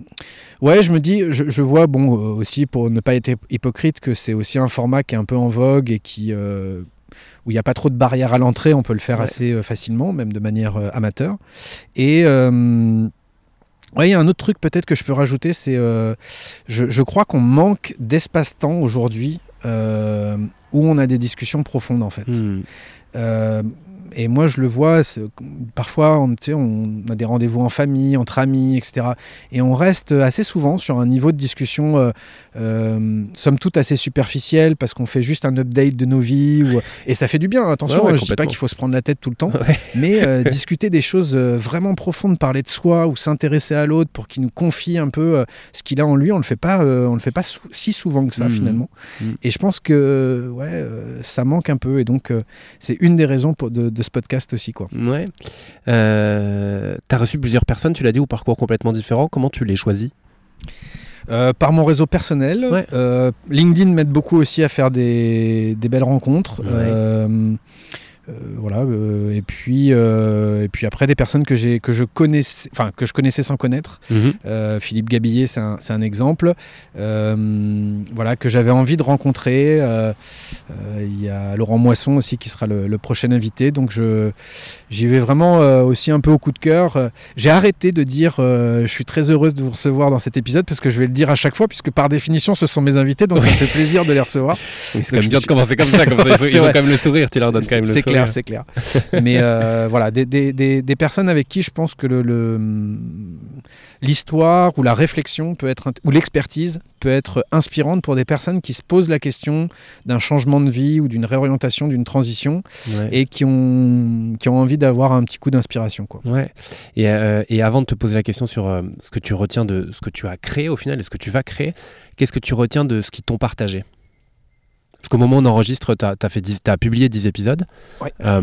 ouais, je me dis, je, je vois, bon, aussi pour ne pas être hyp- hypocrite, que c'est aussi un format qui est un peu en vogue et qui. euh, où il n'y a pas trop de barrières à l'entrée, on peut le faire Ouais. assez facilement, même de manière euh, amateur. Et ouais, il y a un autre truc peut-être que je peux rajouter, c'est euh, je, je crois qu'on manque d'espace-temps aujourd'hui euh, où on a des discussions profondes en fait. Hmm. Euh, et moi, je le vois, parfois, on, a des rendez-vous en famille, entre amis, etc. Et on reste assez souvent sur un niveau de discussion, euh, euh, somme toute, assez superficiel, parce qu'on fait juste un update de nos vies. Ou... Et ça fait du bien, attention, Ouais, ouais, je dis pas qu'il faut se prendre la tête tout le temps, [LAUGHS] Ouais. mais euh, [LAUGHS] discuter des choses euh, vraiment profondes, parler de soi ou s'intéresser à l'autre pour qu'il nous confie un peu euh, ce qu'il a en lui, on le fait pas, on le fait pas sou- si souvent que ça Mhm. finalement. Mhm. Et je pense que ouais, ça manque un peu, et donc c'est une des raisons pour- de, de ce podcast aussi, quoi. Ouais. Euh, T'as reçu plusieurs personnes, tu l'as dit, au parcours complètement différent. Comment tu les choisis? Euh, par mon réseau personnel, Ouais. euh, LinkedIn m'aide beaucoup aussi à faire des, des belles rencontres. Ouais. Euh, voilà, euh, et puis euh, et puis après des personnes que j'ai que je connaissais, enfin que je connaissais sans connaître. Euh, Philippe Gabillet, c'est un, exemple. Voilà, que j'avais envie de rencontrer. Il y a Laurent Moisson aussi qui sera le, le prochain invité. Donc je, j'y vais vraiment euh, aussi un peu au coup de cœur. Euh, J'ai arrêté de dire euh, je suis très heureux de vous recevoir dans cet épisode parce que je vais le dire à chaque fois puisque par définition ce sont mes invités donc ça me fait plaisir de les recevoir. Oui, [LAUGHS] c'est quand même bien de commencer comme ça, comme ça. Ils, [LAUGHS] ont- C'est ils ont vrai. quand même le sourire, tu leur donnes quand même le C'est sourire. clair, c'est clair. Mais euh, voilà, des, des- des- des personnes avec qui je pense que le- le- l'histoire ou la réflexion peut être, ou l'expertise peut être inspirante pour des personnes qui se posent la question d'un changement de vie ou d'une réorientation, d'une transition Ouais. et qui ont, qui ont envie d'avoir un petit coup d'inspiration. Quoi. Ouais. Et, euh, et avant de te poser la question sur euh, ce que tu retiens de ce que tu as créé au final et ce que tu vas créer, qu'est-ce que tu retiens de ce qu'ils t'ont partagé? Parce qu'au moment où on enregistre, tu as, publié 10 épisodes. Ouais. Euh,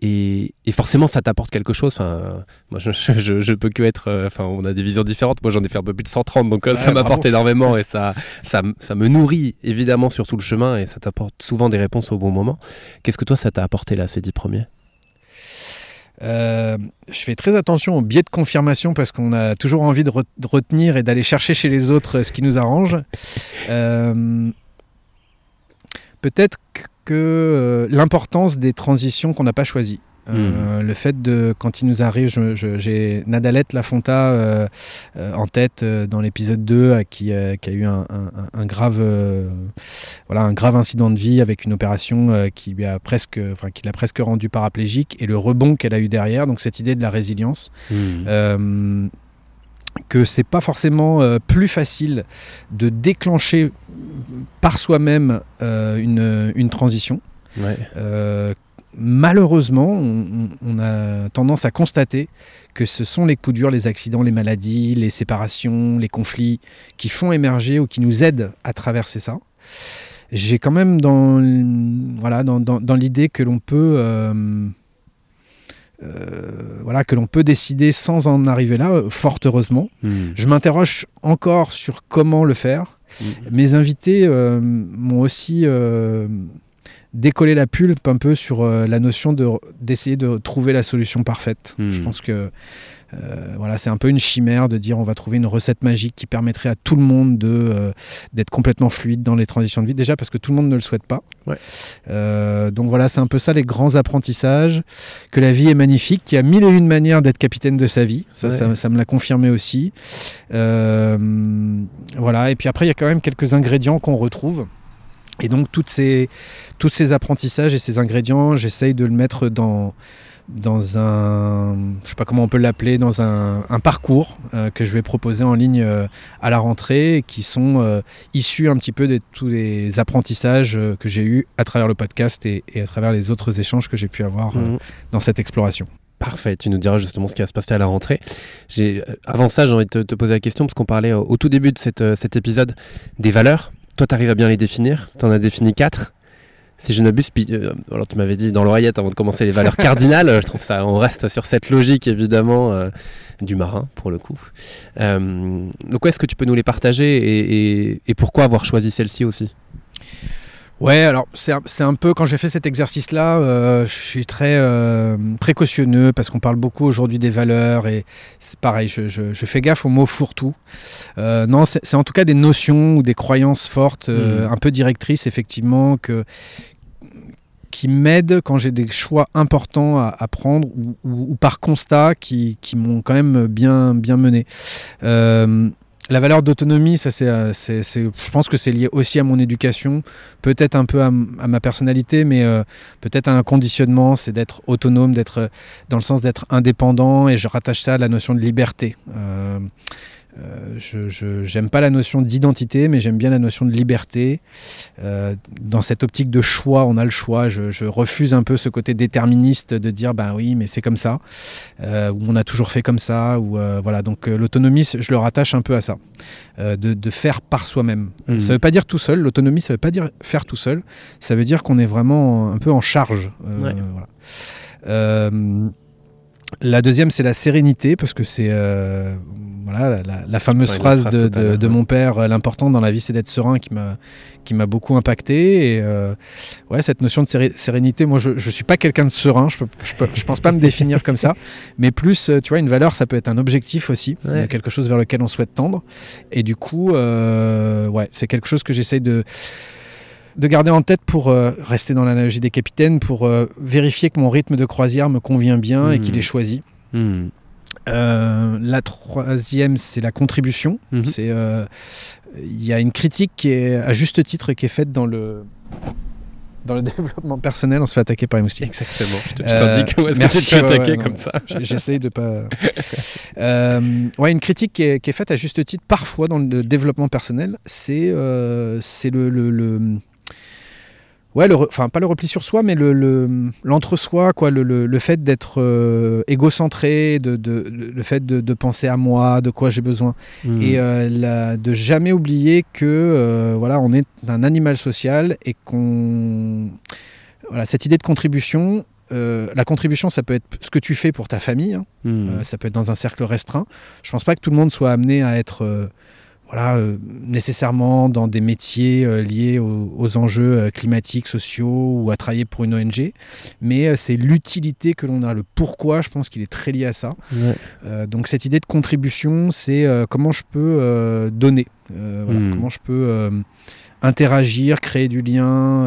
et, et forcément, ça t'apporte quelque chose. Enfin, moi, je, je, je- je peux que être. euh, Enfin, on a des visions différentes. Moi, j'en ai fait un peu plus de 130, donc euh, Ouais, ça m'apporte énormément et ça, ça, me nourrit évidemment sur tout le chemin et ça t'apporte souvent des réponses au bon moment. Qu'est-ce que toi, ça t'a apporté là, ces 10 premiers? Euh, je fais très attention aux biais de confirmation parce qu'on a toujours envie de, re- de retenir et d'aller chercher chez les autres ce qui nous arrange. Euh, Peut-être que euh, l'importance des transitions qu'on n'a pas choisies. Euh, Le fait de, quand il nous arrive, j'ai Nadalette Lafonta euh, euh, en tête dans l'épisode 2 euh, qui, qui a eu un, un- un- un grave, voilà, un grave incident de vie avec une opération qui lui a presque, enfin, qui l'a presque rendu paraplégique et le rebond qu'elle a eu derrière. Donc cette idée de la résilience. Hmm. Que c'est pas forcément euh, plus facile de déclencher par soi-même euh, une, une transition. Ouais. Euh, malheureusement, on, on a tendance à constater que ce sont les coups durs, les accidents, les maladies, les séparations, les conflits qui font émerger ou qui nous aident à traverser ça. J'ai quand même dans, l- voilà, dans, dans- dans l'idée que l'on peut, voilà, que l'on peut décider sans en arriver là, euh, fort heureusement. Hmm. Je m'interroge encore sur comment le faire. Hmm. Mes invités euh, m'ont aussi décollé la pulpe un peu sur euh, la notion de- d'essayer de trouver la solution parfaite. Hmm. Je pense que euh, voilà, c'est un peu une chimère de dire on va trouver une recette magique qui permettrait à tout le monde de euh, d'être complètement fluide dans les transitions de vie. Déjà parce que tout le monde ne le souhaite pas. Ouais. Euh, donc voilà, c'est un peu ça les grands apprentissages. Que la vie est magnifique, qu'il y a mille et une manières d'être capitaine de sa vie. Ça, Ouais. ça, ça me l'a confirmé aussi. Voilà. Et puis après, il y a quand même quelques ingrédients qu'on retrouve. Et donc toutes ces, tous ces apprentissages et ces ingrédients, j'essaye de le mettre dans, dans un, je sais pas comment on peut l'appeler, dans un, un parcours euh, que je vais proposer en ligne euh, à la rentrée, qui sont euh, issus un petit peu de tous les apprentissages que j'ai eus à travers le podcast et, et à travers les autres échanges que j'ai pu avoir Hmm. dans cette exploration. Parfait, tu nous diras justement ce qui va se passer à la rentrée. Avant ça, j'ai envie de te, te poser la question, parce qu'on parlait au tout début de cette, cet épisode des valeurs. Toi, tu arrives à bien les définir? Tu en as défini quatre? Si je n'abuse, puis, euh, alors tu m'avais dit dans l'oreillette avant de commencer les valeurs cardinales. je trouve ça, on reste sur cette logique évidemment euh, du marin pour le coup. Euh, donc, est-ce que tu peux nous les partager et- et pourquoi avoir choisi celle-ci aussi? Ouais, alors c'est un, un peu quand j'ai fait cet exercice-là, euh, je suis très euh, précautionneux parce qu'on parle beaucoup aujourd'hui des valeurs et c'est pareil, je, je- je fais gaffe aux mots fourre-tout. Euh, non, c'est en tout cas des notions ou des croyances fortes, Mhm. un peu directrices effectivement, que, qui m'aident quand j'ai des choix importants à, à prendre ou, ou- ou par constat qui, qui m'ont quand même bien, bien mené. La valeur d'autonomie, ça c'est, euh, c'est- je pense que c'est lié aussi à mon éducation, peut-être un peu à, à ma personnalité, mais euh, peut-être à un conditionnement, c'est d'être autonome, d'être euh, dans le sens d'être indépendant, et je rattache ça à la notion de liberté. Euh, je je- j'aime pas la notion d'identité, mais j'aime bien la notion de liberté. Euh, dans cette optique de choix, on a le choix. Je, je refuse un peu ce côté déterministe de dire, ben oui, mais c'est comme ça, euh, ou on a toujours fait comme ça, ou euh, voilà. Donc euh, l'autonomie, je le rattache un peu à ça, euh, de, de faire par soi-même. Mhm. Ça veut pas dire tout seul. L'autonomie, ça veut pas dire faire tout seul. Ça veut dire qu'on est vraiment un peu en charge. euh, Ouais. voilà. Euh, la deuxième, c'est la sérénité, parce que c'est euh, voilà, la, fameuse Ouais, phrase de, de- mon père, euh, l'important dans la vie, c'est d'être serein, qui m'a qui m'a beaucoup impacté. Et euh, ouais, cette notion de séré- sérénité, moi, je ne suis pas quelqu'un de serein, je peux- je pense pas me définir comme ça, [LAUGHS] mais plus, euh, tu vois, une valeur, ça peut être un objectif aussi, Ouais. quelque chose vers lequel on souhaite tendre. Et du coup, euh, ouais, c'est quelque chose que j'essaye de de garder en tête pour euh, rester dans l'analogie des capitaines, pour euh, vérifier que mon rythme de croisière me convient bien et qu'il est choisi. Hmm. Euh, la troisième, c'est la contribution. Mhm. C'est euh, il y a une critique qui est à juste titre qui est faite dans le dans le [LAUGHS] développement personnel. On se fait attaquer par les moustiques. Exactement. Je Euh, t'indique où est-ce que tu te ouais, attaquer non, comme ça. J'essaye de pas. Euh, ouais, une critique qui est, qui est faite à juste titre parfois dans le développement personnel, c'est euh, c'est le, le, le- ouais, le re- enfin pas le repli sur soi, mais le le- l'entre-soi, quoi, le, le, le fait d'être euh, égocentré, de, de, le fait de, de penser à moi, de quoi j'ai besoin, Hmm. et euh, la- de jamais oublier que euh, voilà, on est un animal social et qu'on voilà, cette idée de contribution. la contribution, ça peut être ce que tu fais pour ta famille, hein, euh, ça peut être dans un cercle restreint. Je pense pas que tout le monde soit amené à être voilà, euh, nécessairement dans des métiers euh, liés aux, aux enjeux euh, climatiques, sociaux ou à travailler pour une ONG. Mais c'est l'utilité que l'on a, le pourquoi, je pense qu'il est très lié à ça. Ouais. Donc cette idée de contribution, c'est comment je peux donner, euh, voilà, Mm. comment je peux interagir, créer du lien.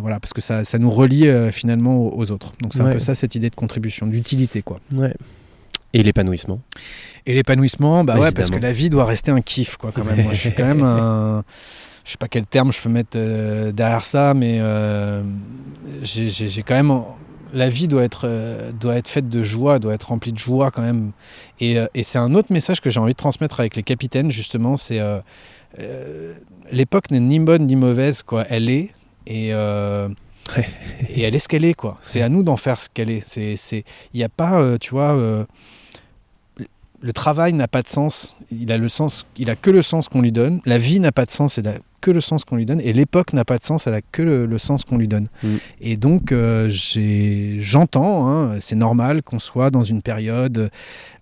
voilà, parce que ça, ça nous relie finalement aux, aux autres. Donc c'est un peu ça cette idée de contribution, d'utilité quoi. Ouais. Et l'épanouissement. Et l'épanouissement, bah ouais, parce que la vie doit rester un kiff, quoi, quand même. Moi, je suis quand même [LAUGHS] un. je sais pas quel terme je peux mettre euh, derrière ça, mais euh, j'ai- quand même. La vie doit être, euh, doit être faite de joie, doit être remplie de joie quand même. Et, et c'est un autre message que j'ai envie de transmettre avec les capitaines, justement. C'est euh, euh, l'époque n'est ni bonne ni mauvaise, quoi. Elle est. Et. Et elle est ce qu'elle est, quoi. C'est à nous d'en faire ce qu'elle est. Il n'y a pas, euh, tu vois, euh, le travail n'a pas de sens. Il a le sens, il a que le sens qu'on lui donne. La vie n'a pas de sens, elle a que le sens qu'on lui donne. Et l'époque n'a pas de sens, elle a que le, le sens qu'on lui donne. Mm. Et donc, euh, j'entends, hein, c'est normal qu'on soit dans une période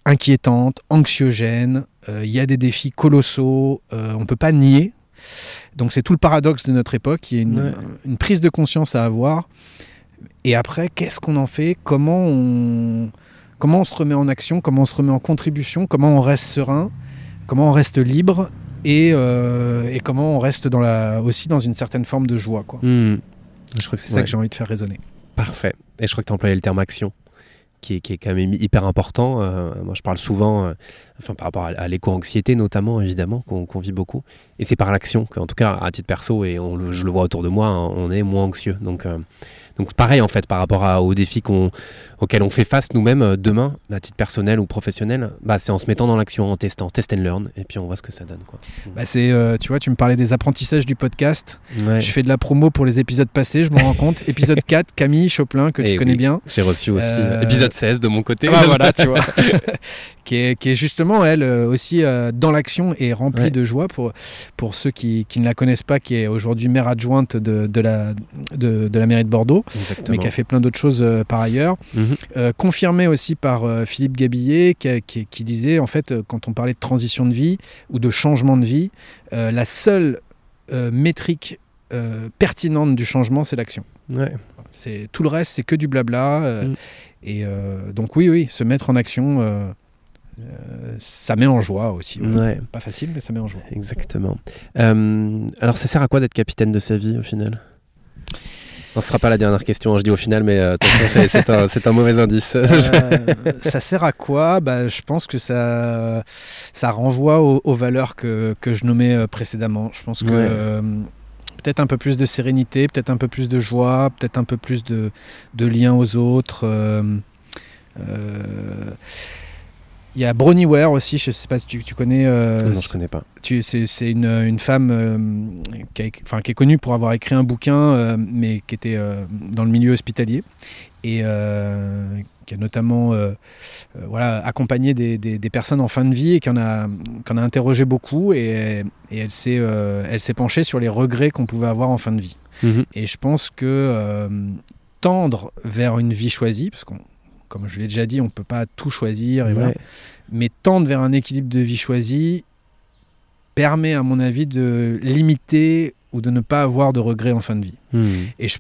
inquiétante, anxiogène. Il y a des défis colossaux. on peut pas nier. Donc c'est tout le paradoxe de notre époque. Il y a une, Ouais. une prise de conscience à avoir. Et après, qu'est-ce qu'on en fait? Comment on comment on se remet en action? Comment on se remet en contribution? Comment on reste serein? Comment on reste libre? Et, euh, et comment on reste dans la, aussi dans une certaine forme de joie. quoi. Hmm. Je crois que C'est ça que j'ai envie de faire résonner. Parfait. Et je crois que tu as employé le terme action, qui est, quand même hyper important. Euh, moi, je parle souvent, euh, enfin, par rapport à, l'éco-anxiété notamment, évidemment, qu'on vit beaucoup. Et c'est par l'action qu'en tout cas, à titre perso, et je le vois autour de moi, hein, on est moins anxieux. Donc, euh, donc pareil, en fait, par rapport à- aux défis qu'on- auxquels on fait face nous-mêmes euh, demain, à titre personnel ou professionnel, bah, c'est en se mettant dans l'action, en testant, test and learn, et puis on voit ce que ça donne. Quoi. Bah, c'est, euh, tu vois, tu me parlais des apprentissages du podcast. Ouais. Je fais de la promo pour les épisodes passés, je me rends compte. [LAUGHS] Épisode 4, Camille Choplin, que tu Eh connais bien. J'ai reçu aussi euh, épisode 16 de mon côté. Ah bah voilà, [LAUGHS] tu vois. [LAUGHS] qui, est, qui est justement, elle, euh, aussi euh, dans l'action et remplie Ouais. de joie. Pour, pour ceux qui, qui ne la connaissent pas, qui est aujourd'hui maire adjointe de, de, la, de, de la mairie de Bordeaux, Exactement. mais qui a fait plein d'autres choses euh, par ailleurs. Mhm. Euh, confirmé aussi par Philippe Gabillet, qui, qui- qui disait, en fait, quand on parlait de transition de vie ou de changement de vie, la seule métrique euh, pertinente du changement, c'est l'action. Ouais. C'est tout le reste, c'est que du blabla. euh, Mm. Et euh, donc oui, oui, se mettre en action, euh, ça met en joie aussi. ouais. Pas facile, mais ça met en joie. Exactement. Euh, alors, ça sert à quoi d'être capitaine de sa vie au final? Non, Ce sera pas la dernière question, hein, je dis au final, mais euh, c'est- un, mauvais indice. Ça sert à quoi? Bah, Je pense que ça, ça renvoie aux, aux valeurs que, que je nommais précédemment. Je pense que Ouais. peut-être un peu plus de sérénité, peut-être un peu plus de joie, peut-être un peu plus de, de lien aux autres. euh, Il y a Bronnie Ware aussi, je sais pas si tu, tu connais. euh, non, je connais pas. c'est une, une femme euh, qui, a éc- enfin, qui est connue pour avoir écrit un bouquin, euh, mais qui était dans le milieu hospitalier et qui a notamment voilà, accompagné des, des- des personnes en fin de vie et qui en a, qui en a interrogé beaucoup et, et elle s'est penchée sur les regrets qu'on pouvait avoir en fin de vie. Mhm. Et je pense que tendre vers une vie choisie, parce qu'on comme je l'ai déjà dit, on ne peut pas tout choisir, et voilà. Ouais. mais tendre vers un équilibre de vie choisi permet, à mon avis, de limiter ou de ne pas avoir de regrets en fin de vie. Mhm. Et je-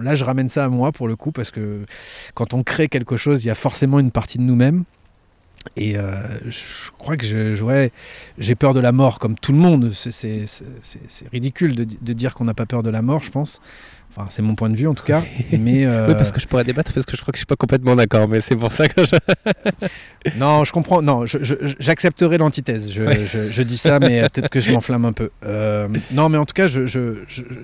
là, je ramène ça à moi pour le coup, parce que quand on crée quelque chose, il y a forcément une partie de nous-mêmes. Et euh, je crois que j'ai peur de la mort, comme tout le monde. C'est- ridicule de, de dire qu'on n'a pas peur de la mort, je pense. Enfin, c'est mon point de vue en tout cas. Mais euh, Oui, parce que je pourrais débattre, parce que je crois que je suis pas complètement d'accord, mais c'est pour ça que je. [LAUGHS] Non, je comprends. Non, j'accepterai l'antithèse. Je, Ouais. je- je dis ça, mais euh, peut-être que je m'enflamme un peu. Euh, non, mais en tout cas, je, je, je, je-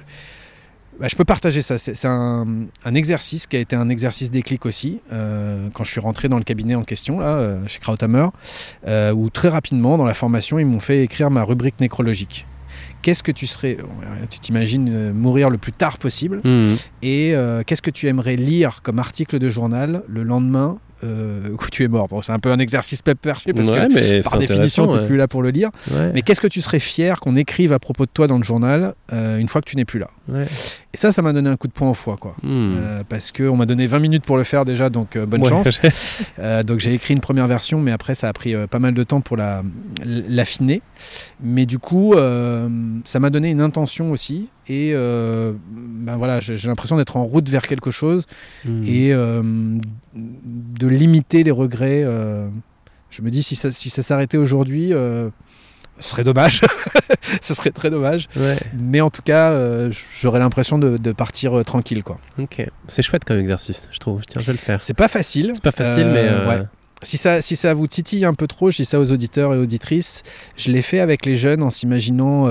bah, peux partager ça. C'est un, un exercice qui a été un exercice déclic aussi. euh, quand je suis rentré dans le cabinet en question, là, chez Krauthammer, où très rapidement, dans la formation, ils m'ont fait écrire ma rubrique nécrologique. Qu'est-ce que tu serais. Tu t'imagines euh, mourir le plus tard possible Mhm. et euh, qu'est-ce que tu aimerais lire comme article de journal le lendemain euh, [LAUGHS] où tu es mort? Bon, c'est un peu un exercice perché parce Ouais, que mais par définition, tu n'es plus là pour le lire. ouais. Mais qu'est-ce que tu serais fier qu'on écrive à propos de toi dans le journal euh, une fois que tu n'es plus là? Et ça, ça m'a donné un coup de poing au foie, quoi. Mhm. Euh, parce qu'on m'a donné 20 minutes pour le faire déjà, donc euh, bonne Ouais. chance. [LAUGHS] Euh, donc j'ai écrit une première version, mais après ça a pris euh, pas mal de temps pour la- l'affiner. Mais du coup, ça m'a donné une intention aussi. Et ben voilà, j'ai l'impression d'être en route vers quelque chose Mhm. et de limiter les regrets. je me dis, si ça, si ça s'arrêtait aujourd'hui, ce serait dommage. [LAUGHS] ce serait très dommage. Ouais. Mais en tout cas, euh, j'aurais l'impression de, de partir euh, tranquille. quoi. Ok. C'est chouette comme exercice, je trouve. Tiens, je vais le faire. C'est pas facile. C'est pas facile, Euh, mais. euh, ouais. Si ça, si ça vous titille un peu trop, je dis ça aux auditeurs et auditrices, je l'ai fait avec les jeunes en s'imaginant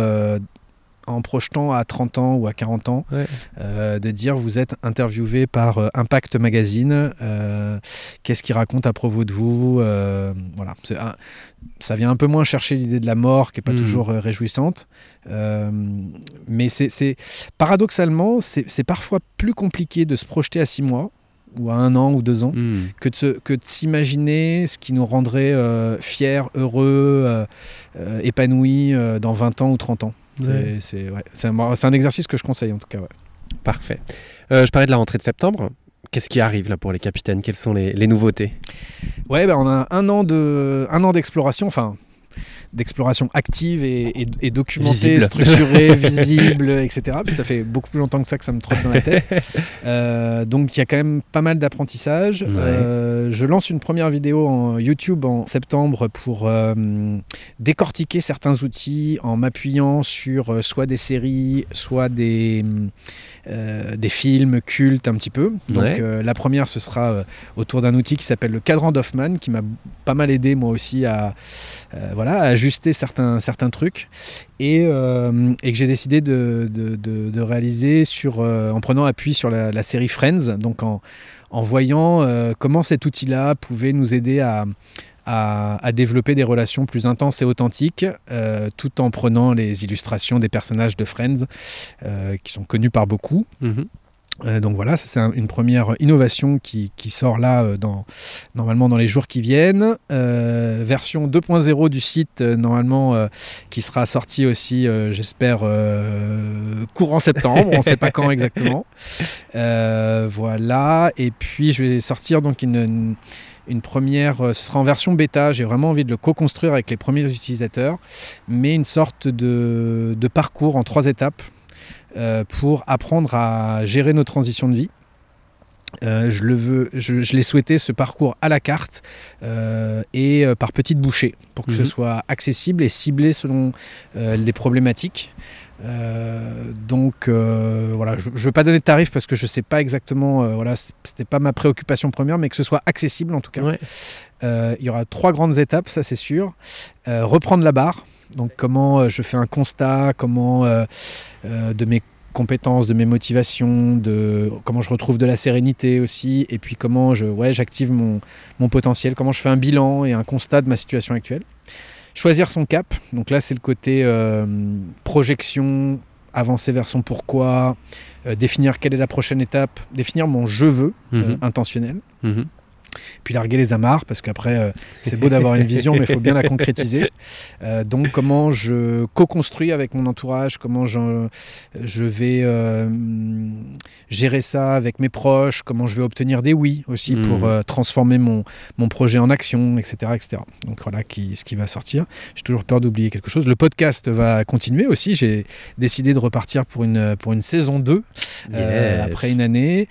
en projetant à 30 ans ou à 40 ans, Ouais. euh, de dire vous êtes interviewé par euh, Impact Magazine, euh, qu'est-ce qu'il raconte à propos de vous Voilà, un- ça vient un peu moins chercher l'idée de la mort, qui est pas Mhm. toujours réjouissante, mais c'est paradoxalement, c'est parfois plus compliqué de se projeter à 6 mois ou à un an ou deux ans Hmm. que de, se- que de s'imaginer ce qui nous rendrait fiers, heureux, épanouis dans 20 ans ou 30 ans. C'est- Ouais. C'est ouais, c'est un, un exercice que je conseille en tout cas. ouais. Parfait. Euh, je parlais de la rentrée de septembre. Qu'est-ce qui arrive là pour les capitaines? Quelles sont les, les nouveautés? Ouais, bah, on a un an de, un an d'exploration, enfin d'exploration active et, et- et documentée, Visible. structurée, [LAUGHS] visible, etc. Puis ça fait beaucoup plus longtemps que ça que ça me trotte dans la tête. [LAUGHS] Euh, donc il y a quand même pas mal d'apprentissage. Ouais. Euh, je lance une première vidéo en YouTube en septembre pour euh, décortiquer certains outils en m'appuyant sur soit des séries, soit des, des films cultes un petit peu. Donc Ouais. la première, ce sera autour d'un outil qui s'appelle le cadran d'Hoffman, qui m'a pas mal aidé moi aussi à, voilà, à ajuster certains, certains trucs. Et, euh, et que j'ai décidé de, de- de- réaliser sur, euh, en prenant appui sur la, série Friends, donc en, en voyant euh, comment cet outil-là pouvait nous aider à, à, développer des relations plus intenses et authentiques, tout en prenant les illustrations des personnages de Friends, qui sont connus par beaucoup. Mhm. Donc voilà, ça c'est un- une première innovation qui, qui sort là euh, dans, normalement dans les jours qui viennent. Euh, version 2.0 du site euh, normalement euh, qui sera sortie aussi, euh, j'espère, euh, courant septembre, on ne sait pas quand exactement. [LAUGHS] Euh, voilà, et puis je vais sortir donc une, une- une première, euh, ce sera en version bêta, j'ai vraiment envie de le co-construire avec les premiers utilisateurs, mais une sorte de, de parcours en trois étapes euh, pour apprendre à gérer nos transitions de vie. Euh, je le veux, je, je l'ai souhaité ce parcours à la carte euh, et euh, par petites bouchées pour que ce Mhm. soit accessible et ciblé selon euh, les problématiques. Euh, donc euh, voilà, je ne veux pas donner de tarif parce que je sais pas exactement, euh, voilà, c'était pas ma préoccupation première, mais que ce soit accessible en tout cas. Ouais. Euh, il y aura trois grandes étapes, ça c'est sûr. Euh, reprendre la barre, donc comment euh, je fais un constat, comment euh, euh, de mes compétences, de mes motivations, de comment je retrouve de la sérénité aussi, et puis comment je, ouais, j'active mon, mon potentiel, comment je fais un bilan et un constat de ma situation actuelle. Choisir son cap, donc là c'est le côté euh, projection, avancer vers son pourquoi, euh, définir quelle est la prochaine étape, définir mon je veux euh, Mhm. intentionnel Mhm. Puis larguer les amarres parce qu'après euh, c'est beau d'avoir une vision mais il faut bien la concrétiser [LAUGHS] Euh, donc comment je co-construis avec mon entourage comment je, je vais euh, gérer ça avec mes proches comment je vais obtenir des oui aussi pour euh, transformer mon, mon projet en action etc etc donc voilà qui, ce qui va sortir j'ai toujours peur d'oublier quelque chose le podcast va continuer aussi j'ai décidé de repartir pour une, pour une saison 2 euh, Yes. après une année.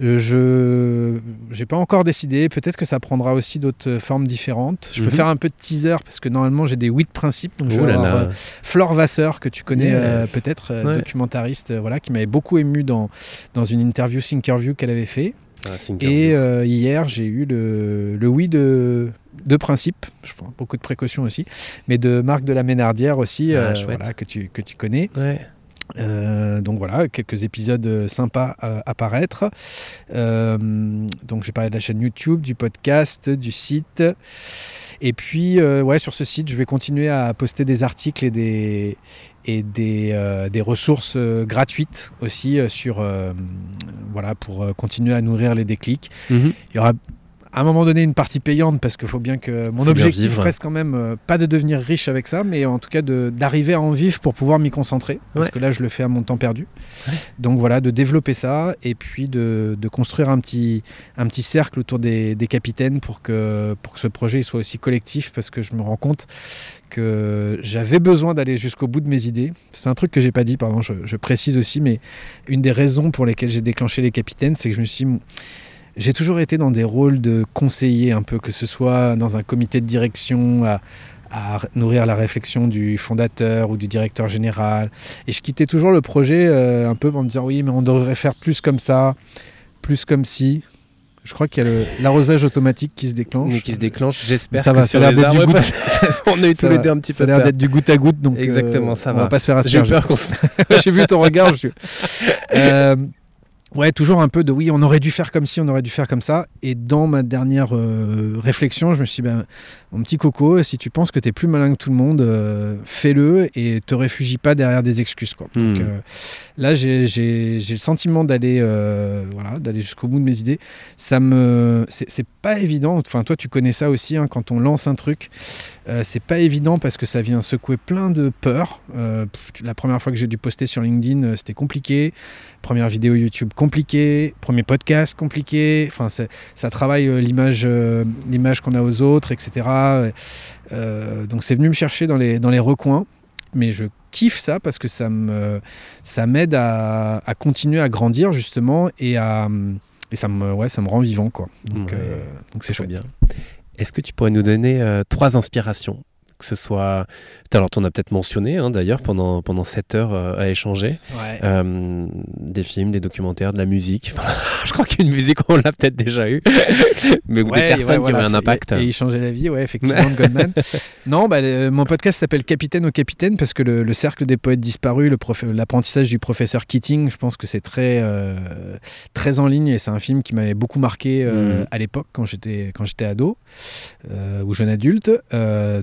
Je j'ai pas encore décidé. Peut-être que ça prendra aussi d'autres formes différentes. Je peux Mhm. faire un peu de teaser parce que normalement j'ai des huit principes. Donc je vais avoir, euh, Flore Vasseur que tu connais Yes. euh, peut-être, euh, Ouais. documentariste, euh, voilà, qui m'avait beaucoup ému dans dans une interview Thinkerview qu'elle avait fait. Ah. Et euh, hier j'ai eu le, le oui de de principe, je prends beaucoup de précautions aussi, mais de Marc de la Ménardière aussi, Ah, euh, voilà, que tu, que tu connais. Ouais. Euh, donc voilà, quelques épisodes euh, sympas à apparaître. Euh, donc j'ai parlé de la chaîne YouTube, du podcast, du site. Et puis euh, ouais, sur ce site, je vais continuer à poster des articles et des et des, euh, des ressources euh, gratuites aussi euh, sur euh, voilà pour euh, continuer à nourrir les déclics. Mhm. Il y aura à un moment donné une partie payante parce qu'il faut bien que mon Faut objectif reste quand même euh, pas de devenir riche avec ça, mais en tout cas d'arriver à en vivre pour pouvoir m'y concentrer. Parce Ouais. que là, je le fais à mon temps perdu. Ouais. Donc voilà, de développer ça et puis de, de construire un petit, un petit cercle autour des, des capitaines pour que, pour que ce projet soit aussi collectif parce que je me rends compte que j'avais besoin d'aller jusqu'au bout de mes idées. C'est un truc que j'ai pas dit, pardon, je, je précise aussi, mais une des raisons pour lesquelles j'ai déclenché les capitaines, c'est que je me suis dit, j'ai toujours été dans des rôles de conseiller un peu, que ce soit dans un comité de direction, à, à nourrir la réflexion du fondateur ou du directeur général. Et je quittais toujours le projet euh, un peu en me disant oui, mais on devrait faire plus comme ça, plus comme si. Je crois qu'il y a l'arrosage automatique qui se déclenche. Mais qui se déclenche, j'espère. Ça que va, ça a l'air d'être du goût. [LAUGHS] On a eu tous Ça les deux un petit Ça a l'air d'être du goutte à goutte, donc euh, Exactement, ça on va. va pas se faire J'ai peur qu'on se [LAUGHS] J'ai vu ton regard. je- [LAUGHS] Euh, ouais, toujours un peu de oui, on aurait dû faire comme ci, on aurait dû faire comme ça. Et dans ma dernière euh, réflexion, je me suis dit, ben, mon petit coco, si tu penses que tu es plus malin que tout le monde, euh, fais-le et te réfugie pas derrière des excuses. Quoi. Donc, Hmm. euh, là, j'ai j'ai- j'ai le sentiment d'aller voilà, d'aller jusqu'au bout de mes idées. Ça me, c'est c'est pas évident. Enfin, toi, tu connais ça aussi. hein, quand on lance un truc, euh, c'est pas évident parce que ça vient secouer plein de peurs. Euh, la première fois que j'ai dû poster sur LinkedIn, euh, c'était compliqué. Première vidéo YouTube compliqué. Premier podcast compliqué. Enfin, ça travaille l'image, l'image qu'on a aux autres, etc. Donc, c'est venu me chercher dans les dans les recoins. Mais je kiffe ça parce que ça me ça m'aide à, à continuer à grandir justement et à et ça me ouais ça me rend vivant quoi. Donc Ouais. c'est chouette. bien. Est-ce que tu pourrais nous donner euh, trois inspirations que ce soit, alors tu en as peut-être mentionné hein, d'ailleurs pendant, pendant 7 heures euh, à échanger, Ouais. Euh, des films, des documentaires, de la musique. [LAUGHS] je crois qu'une musique on l'a peut-être déjà eu, [LAUGHS] mais ou des Ouais, personnes ouais, qui ont un impact. Et, et il changeait la vie, ouais, effectivement, Goldman. [LAUGHS] non, bah, le- mon podcast s'appelle Capitaine au Capitaine parce que le, le cercle des poètes disparus, l'apprentissage du professeur Keating, je pense que c'est très, euh, très en ligne et c'est un film qui m'avait beaucoup marqué Mhm. à l'époque quand j'étais quand j'étais ado ou jeune adulte.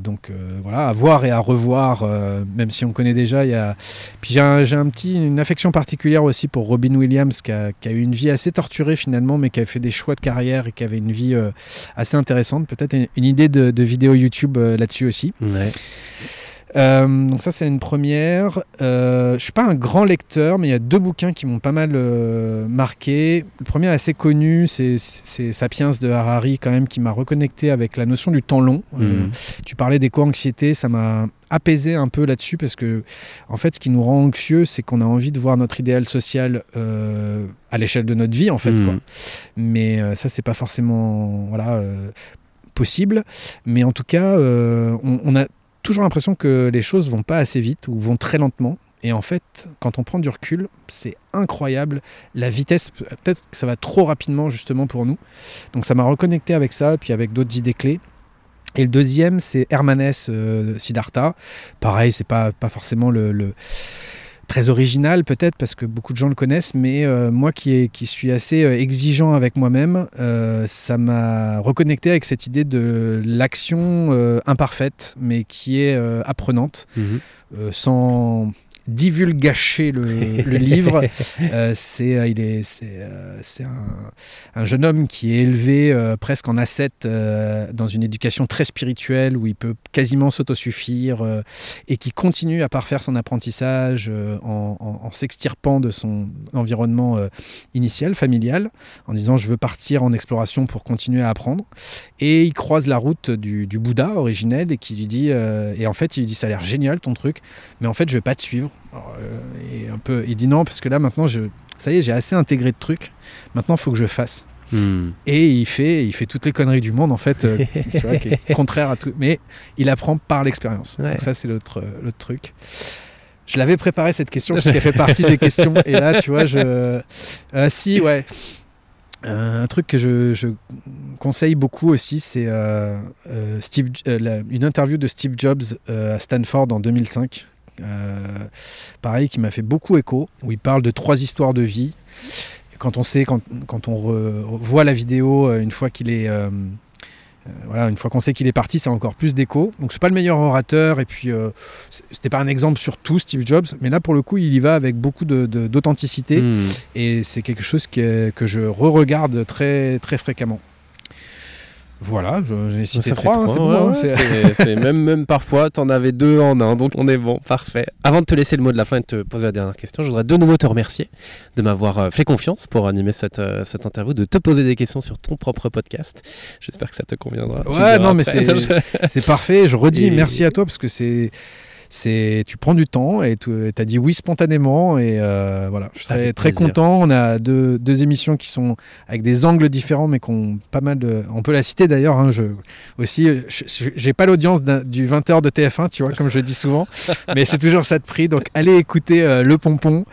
Donc voilà, à voir et à revoir, euh, même si on connaît déjà. Y a... Puis j'ai un, un petit, une affection particulière aussi pour Robin Williams qui a, qui a eu une vie assez torturée finalement, mais qui a fait des choix de carrière et qui avait une vie euh, assez intéressante. Peut-être une, idée de, vidéo YouTube euh, là-dessus aussi. Euh, donc ça c'est une première. Euh, je suis pas un grand lecteur, mais il y a deux bouquins qui m'ont pas mal euh, marqué. Le premier est assez connu, c'est Sapiens de Harari quand même qui m'a reconnecté avec la notion du temps long. Euh, Mhm. tu parlais d'éco-anxiété, ça m'a apaisé un peu là-dessus parce que en fait ce qui nous rend anxieux c'est qu'on a envie de voir notre idéal social à l'échelle de notre vie en fait quoi. Mais ça c'est pas forcément voilà possible. Mais en tout cas euh, on, on a toujours l'impression que les choses vont pas assez vite ou vont très lentement. Et en fait, quand on prend du recul, c'est incroyable la vitesse. Peut-être que ça va trop rapidement justement pour nous. Donc ça m'a reconnecté avec ça, puis avec d'autres idées clés. Et le deuxième, c'est Hermanès euh, Siddhartha. Pareil, c'est pas, forcément le- très original peut-être parce que beaucoup de gens le connaissent, mais euh, moi qui, est- qui suis assez euh, exigeant avec moi-même, euh, ça m'a reconnecté avec cette idée de l'action euh, imparfaite, mais qui est apprenante, Mhm. sans divulgacher le, le [LAUGHS] livre. Euh, c'est euh, il est c'est euh, c'est un, un jeune homme qui est élevé euh, presque en ascète dans une éducation très spirituelle où il peut quasiment s'autosuffire et qui continue à parfaire son apprentissage en, en- en s'extirpant de son environnement initial familial en disant je veux partir en exploration pour continuer à apprendre et il croise la route du, du Bouddha originel et qui lui dit et en fait il lui dit ça a l'air génial ton truc mais en fait je vais pas te suivre alors, euh, et un peu, il dit non parce que là maintenant je, ça y est, j'ai assez intégré de trucs. Maintenant, il faut que je fasse. Mhm. Et il fait, il fait toutes les conneries du monde en fait, euh, [LAUGHS] tu vois, qui est contraire à tout. Mais il apprend par l'expérience. Ouais. Donc ça, c'est l'autre, euh, l'autre truc. Je l'avais préparé cette question parce qu'elle fait [LAUGHS] partie des questions. Et là, tu vois, je, euh, si, ouais. Un truc que je, je conseille beaucoup aussi, c'est Steve, la- une interview de Steve Jobs à Stanford en 2005. Euh, pareil, qui m'a fait beaucoup écho, où il parle de trois histoires de vie. Et quand on sait, quand, quand on voit la vidéo euh, une fois qu'il est, euh, voilà, une fois qu'on sait qu'il est parti, ça a encore plus d'écho. Donc c'est pas le meilleur orateur, et puis euh, c'était pas un exemple sur tout Steve Jobs, mais là pour le coup il y va avec beaucoup de- de- d'authenticité, Mhm. et c'est quelque chose qui est- que je re-regarde très très fréquemment. Voilà, je- j'ai cité trois, hein, trois, c'est bon. hein, c'est- [LAUGHS] même, même parfois, t'en avais deux en un, donc on est bon, parfait. Avant de te laisser le mot de la fin et de te poser la dernière question, je voudrais de nouveau te remercier de m'avoir euh, fait confiance pour animer cette, euh, cette interview, de te poser des questions sur ton propre podcast. J'espère que ça te conviendra. Ouais, non, mais c'est- [LAUGHS] C'est parfait. Je redis Et- merci à toi parce que c'est c'est tu prends du temps et tu as dit oui spontanément et euh, voilà, je serais très plaisir. content. On a deux, deux émissions qui sont avec des angles différents, mais qui ont pas mal de. On peut la citer d'ailleurs. hein, je aussi, euh, j'ai pas l'audience du 20h de TF1, tu vois, comme je dis souvent, [LAUGHS] mais c'est toujours ça de prix. Donc allez écouter euh, le pompon.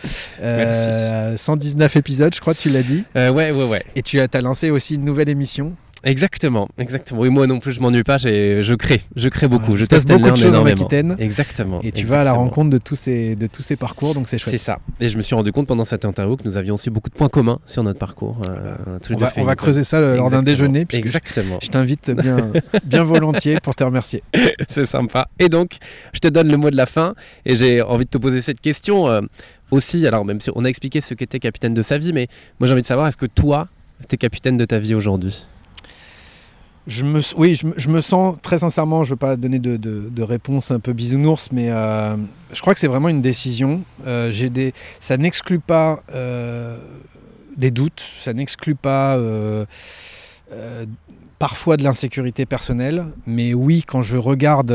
Euh, 119 épisodes, je crois, tu l'as dit. Euh, ouais, ouais, ouais. Et tu as, t'as lancé aussi une nouvelle émission. Exactement, exactement. Oui, moi non plus, je m'ennuie pas. Je crée, je crée beaucoup. Voilà, je teste and beaucoup de choses en. Aquitaine. Exactement. Et tu vas à la rencontre de tous ces, de tous ces parcours, donc c'est C'est chouette. ça. Et je me suis rendu compte pendant cette interview que nous avions aussi beaucoup de points communs sur notre parcours. euh, tous les On va, on creuser ça euh, lors d'un déjeuner. puisque je- Exactement. Je t'invite bien, [LAUGHS] bien volontiers pour te remercier. [LAUGHS] C'est sympa. Et donc, je te donne le mot de la fin. Et j'ai envie de te poser cette question euh, aussi. Alors, même si on a expliqué ce qu'était capitaine de sa vie, mais moi j'ai envie de savoir est-ce que toi, t'es capitaine de ta vie aujourd'hui? Je me, oui, je me, sens très sincèrement, je ne veux pas donner de, de- réponse un peu bisounours, mais euh, je crois que c'est vraiment une décision. Euh, des, ça n'exclut pas euh, des doutes, ça n'exclut pas parfois de l'insécurité personnelle, mais oui, quand je regarde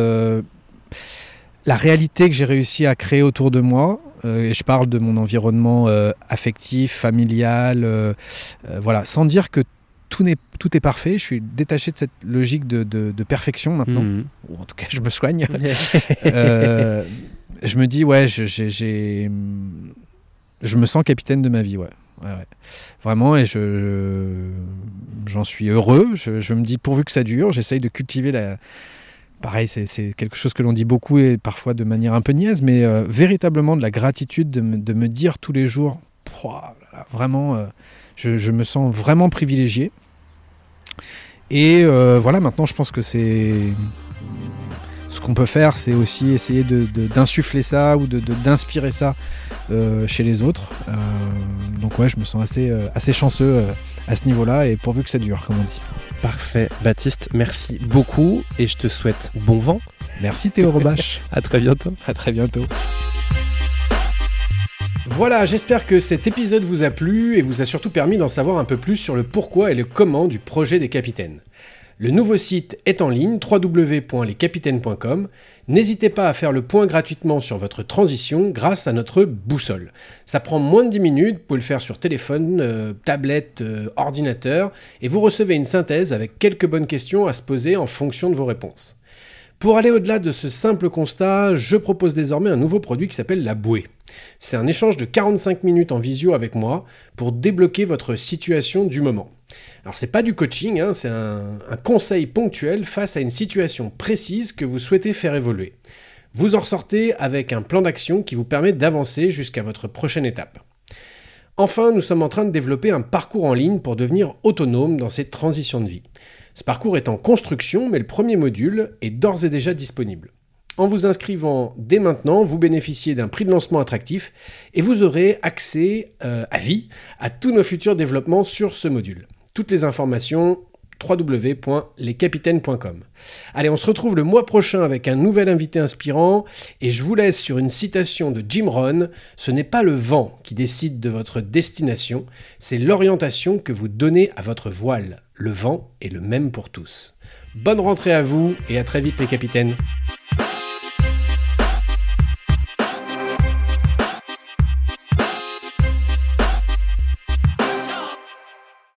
la réalité que j'ai réussi à créer autour de moi, et je parle de mon environnement affectif, familial, voilà, sans dire que tout, n'est, tout est parfait, je suis détaché de cette logique de, de- de perfection maintenant, Mhm. ou en tout cas je me soigne. [LAUGHS] Euh, je me dis, ouais, je, j'ai, je me sens capitaine de ma vie, ouais. Ouais, ouais. Vraiment, et je, je- j'en suis heureux. Je, je me dis, pourvu que ça dure, j'essaye de cultiver la. Pareil, c'est, c'est quelque chose que l'on dit beaucoup et parfois de manière un peu niaise, mais euh, véritablement de la gratitude de me, de me dire tous les jours, Pouah, là, là, vraiment, euh, je, je me sens vraiment privilégié. Et euh, voilà, maintenant, je pense que c'est ce qu'on peut faire, c'est aussi essayer de- de- d'insuffler ça ou de- d'inspirer ça euh, chez les autres. Euh, donc ouais, je me sens assez, assez chanceux à ce niveau-là et pourvu que ça dure, comme on dit. Parfait. Baptiste, merci beaucoup. Et je te souhaite bon vent. Merci Théo Robache. À très bientôt. à très bientôt. Voilà, j'espère que cet épisode vous a plu et vous a surtout permis d'en savoir un peu plus sur le pourquoi et le comment du projet des capitaines. Le nouveau site est en ligne, www.lescapitaines.com. N'hésitez pas à faire le point gratuitement sur votre transition grâce à notre boussole. Ça prend moins de 10 minutes, vous pouvez le faire sur téléphone, euh, tablette, euh, ordinateur, et vous recevez une synthèse avec quelques bonnes questions à se poser en fonction de vos réponses. Pour aller au-delà de ce simple constat, je propose désormais un nouveau produit qui s'appelle la bouée. C'est un échange de 45 minutes en visio avec moi pour débloquer votre situation du moment. Alors c'est pas du coaching, hein, c'est un, un conseil ponctuel face à une situation précise que vous souhaitez faire évoluer. Vous en ressortez avec un plan d'action qui vous permet d'avancer jusqu'à votre prochaine étape. Enfin, nous sommes en train de développer un parcours en ligne pour devenir autonome dans cette transition de vie. Ce parcours est en construction, mais le premier module est d'ores et déjà disponible. En vous inscrivant dès maintenant, vous bénéficiez d'un prix de lancement attractif et vous aurez accès euh, à vie à tous nos futurs développements sur ce module. Toutes les informations www.lescapitaines.com. Allez, on se retrouve le mois prochain avec un nouvel invité inspirant et je vous laisse sur une citation de Jim Rohn Ce n'est pas le vent qui décide de votre destination, c'est l'orientation que vous donnez à votre voile. Le vent est le même pour tous. Bonne rentrée à vous et à très vite les capitaines.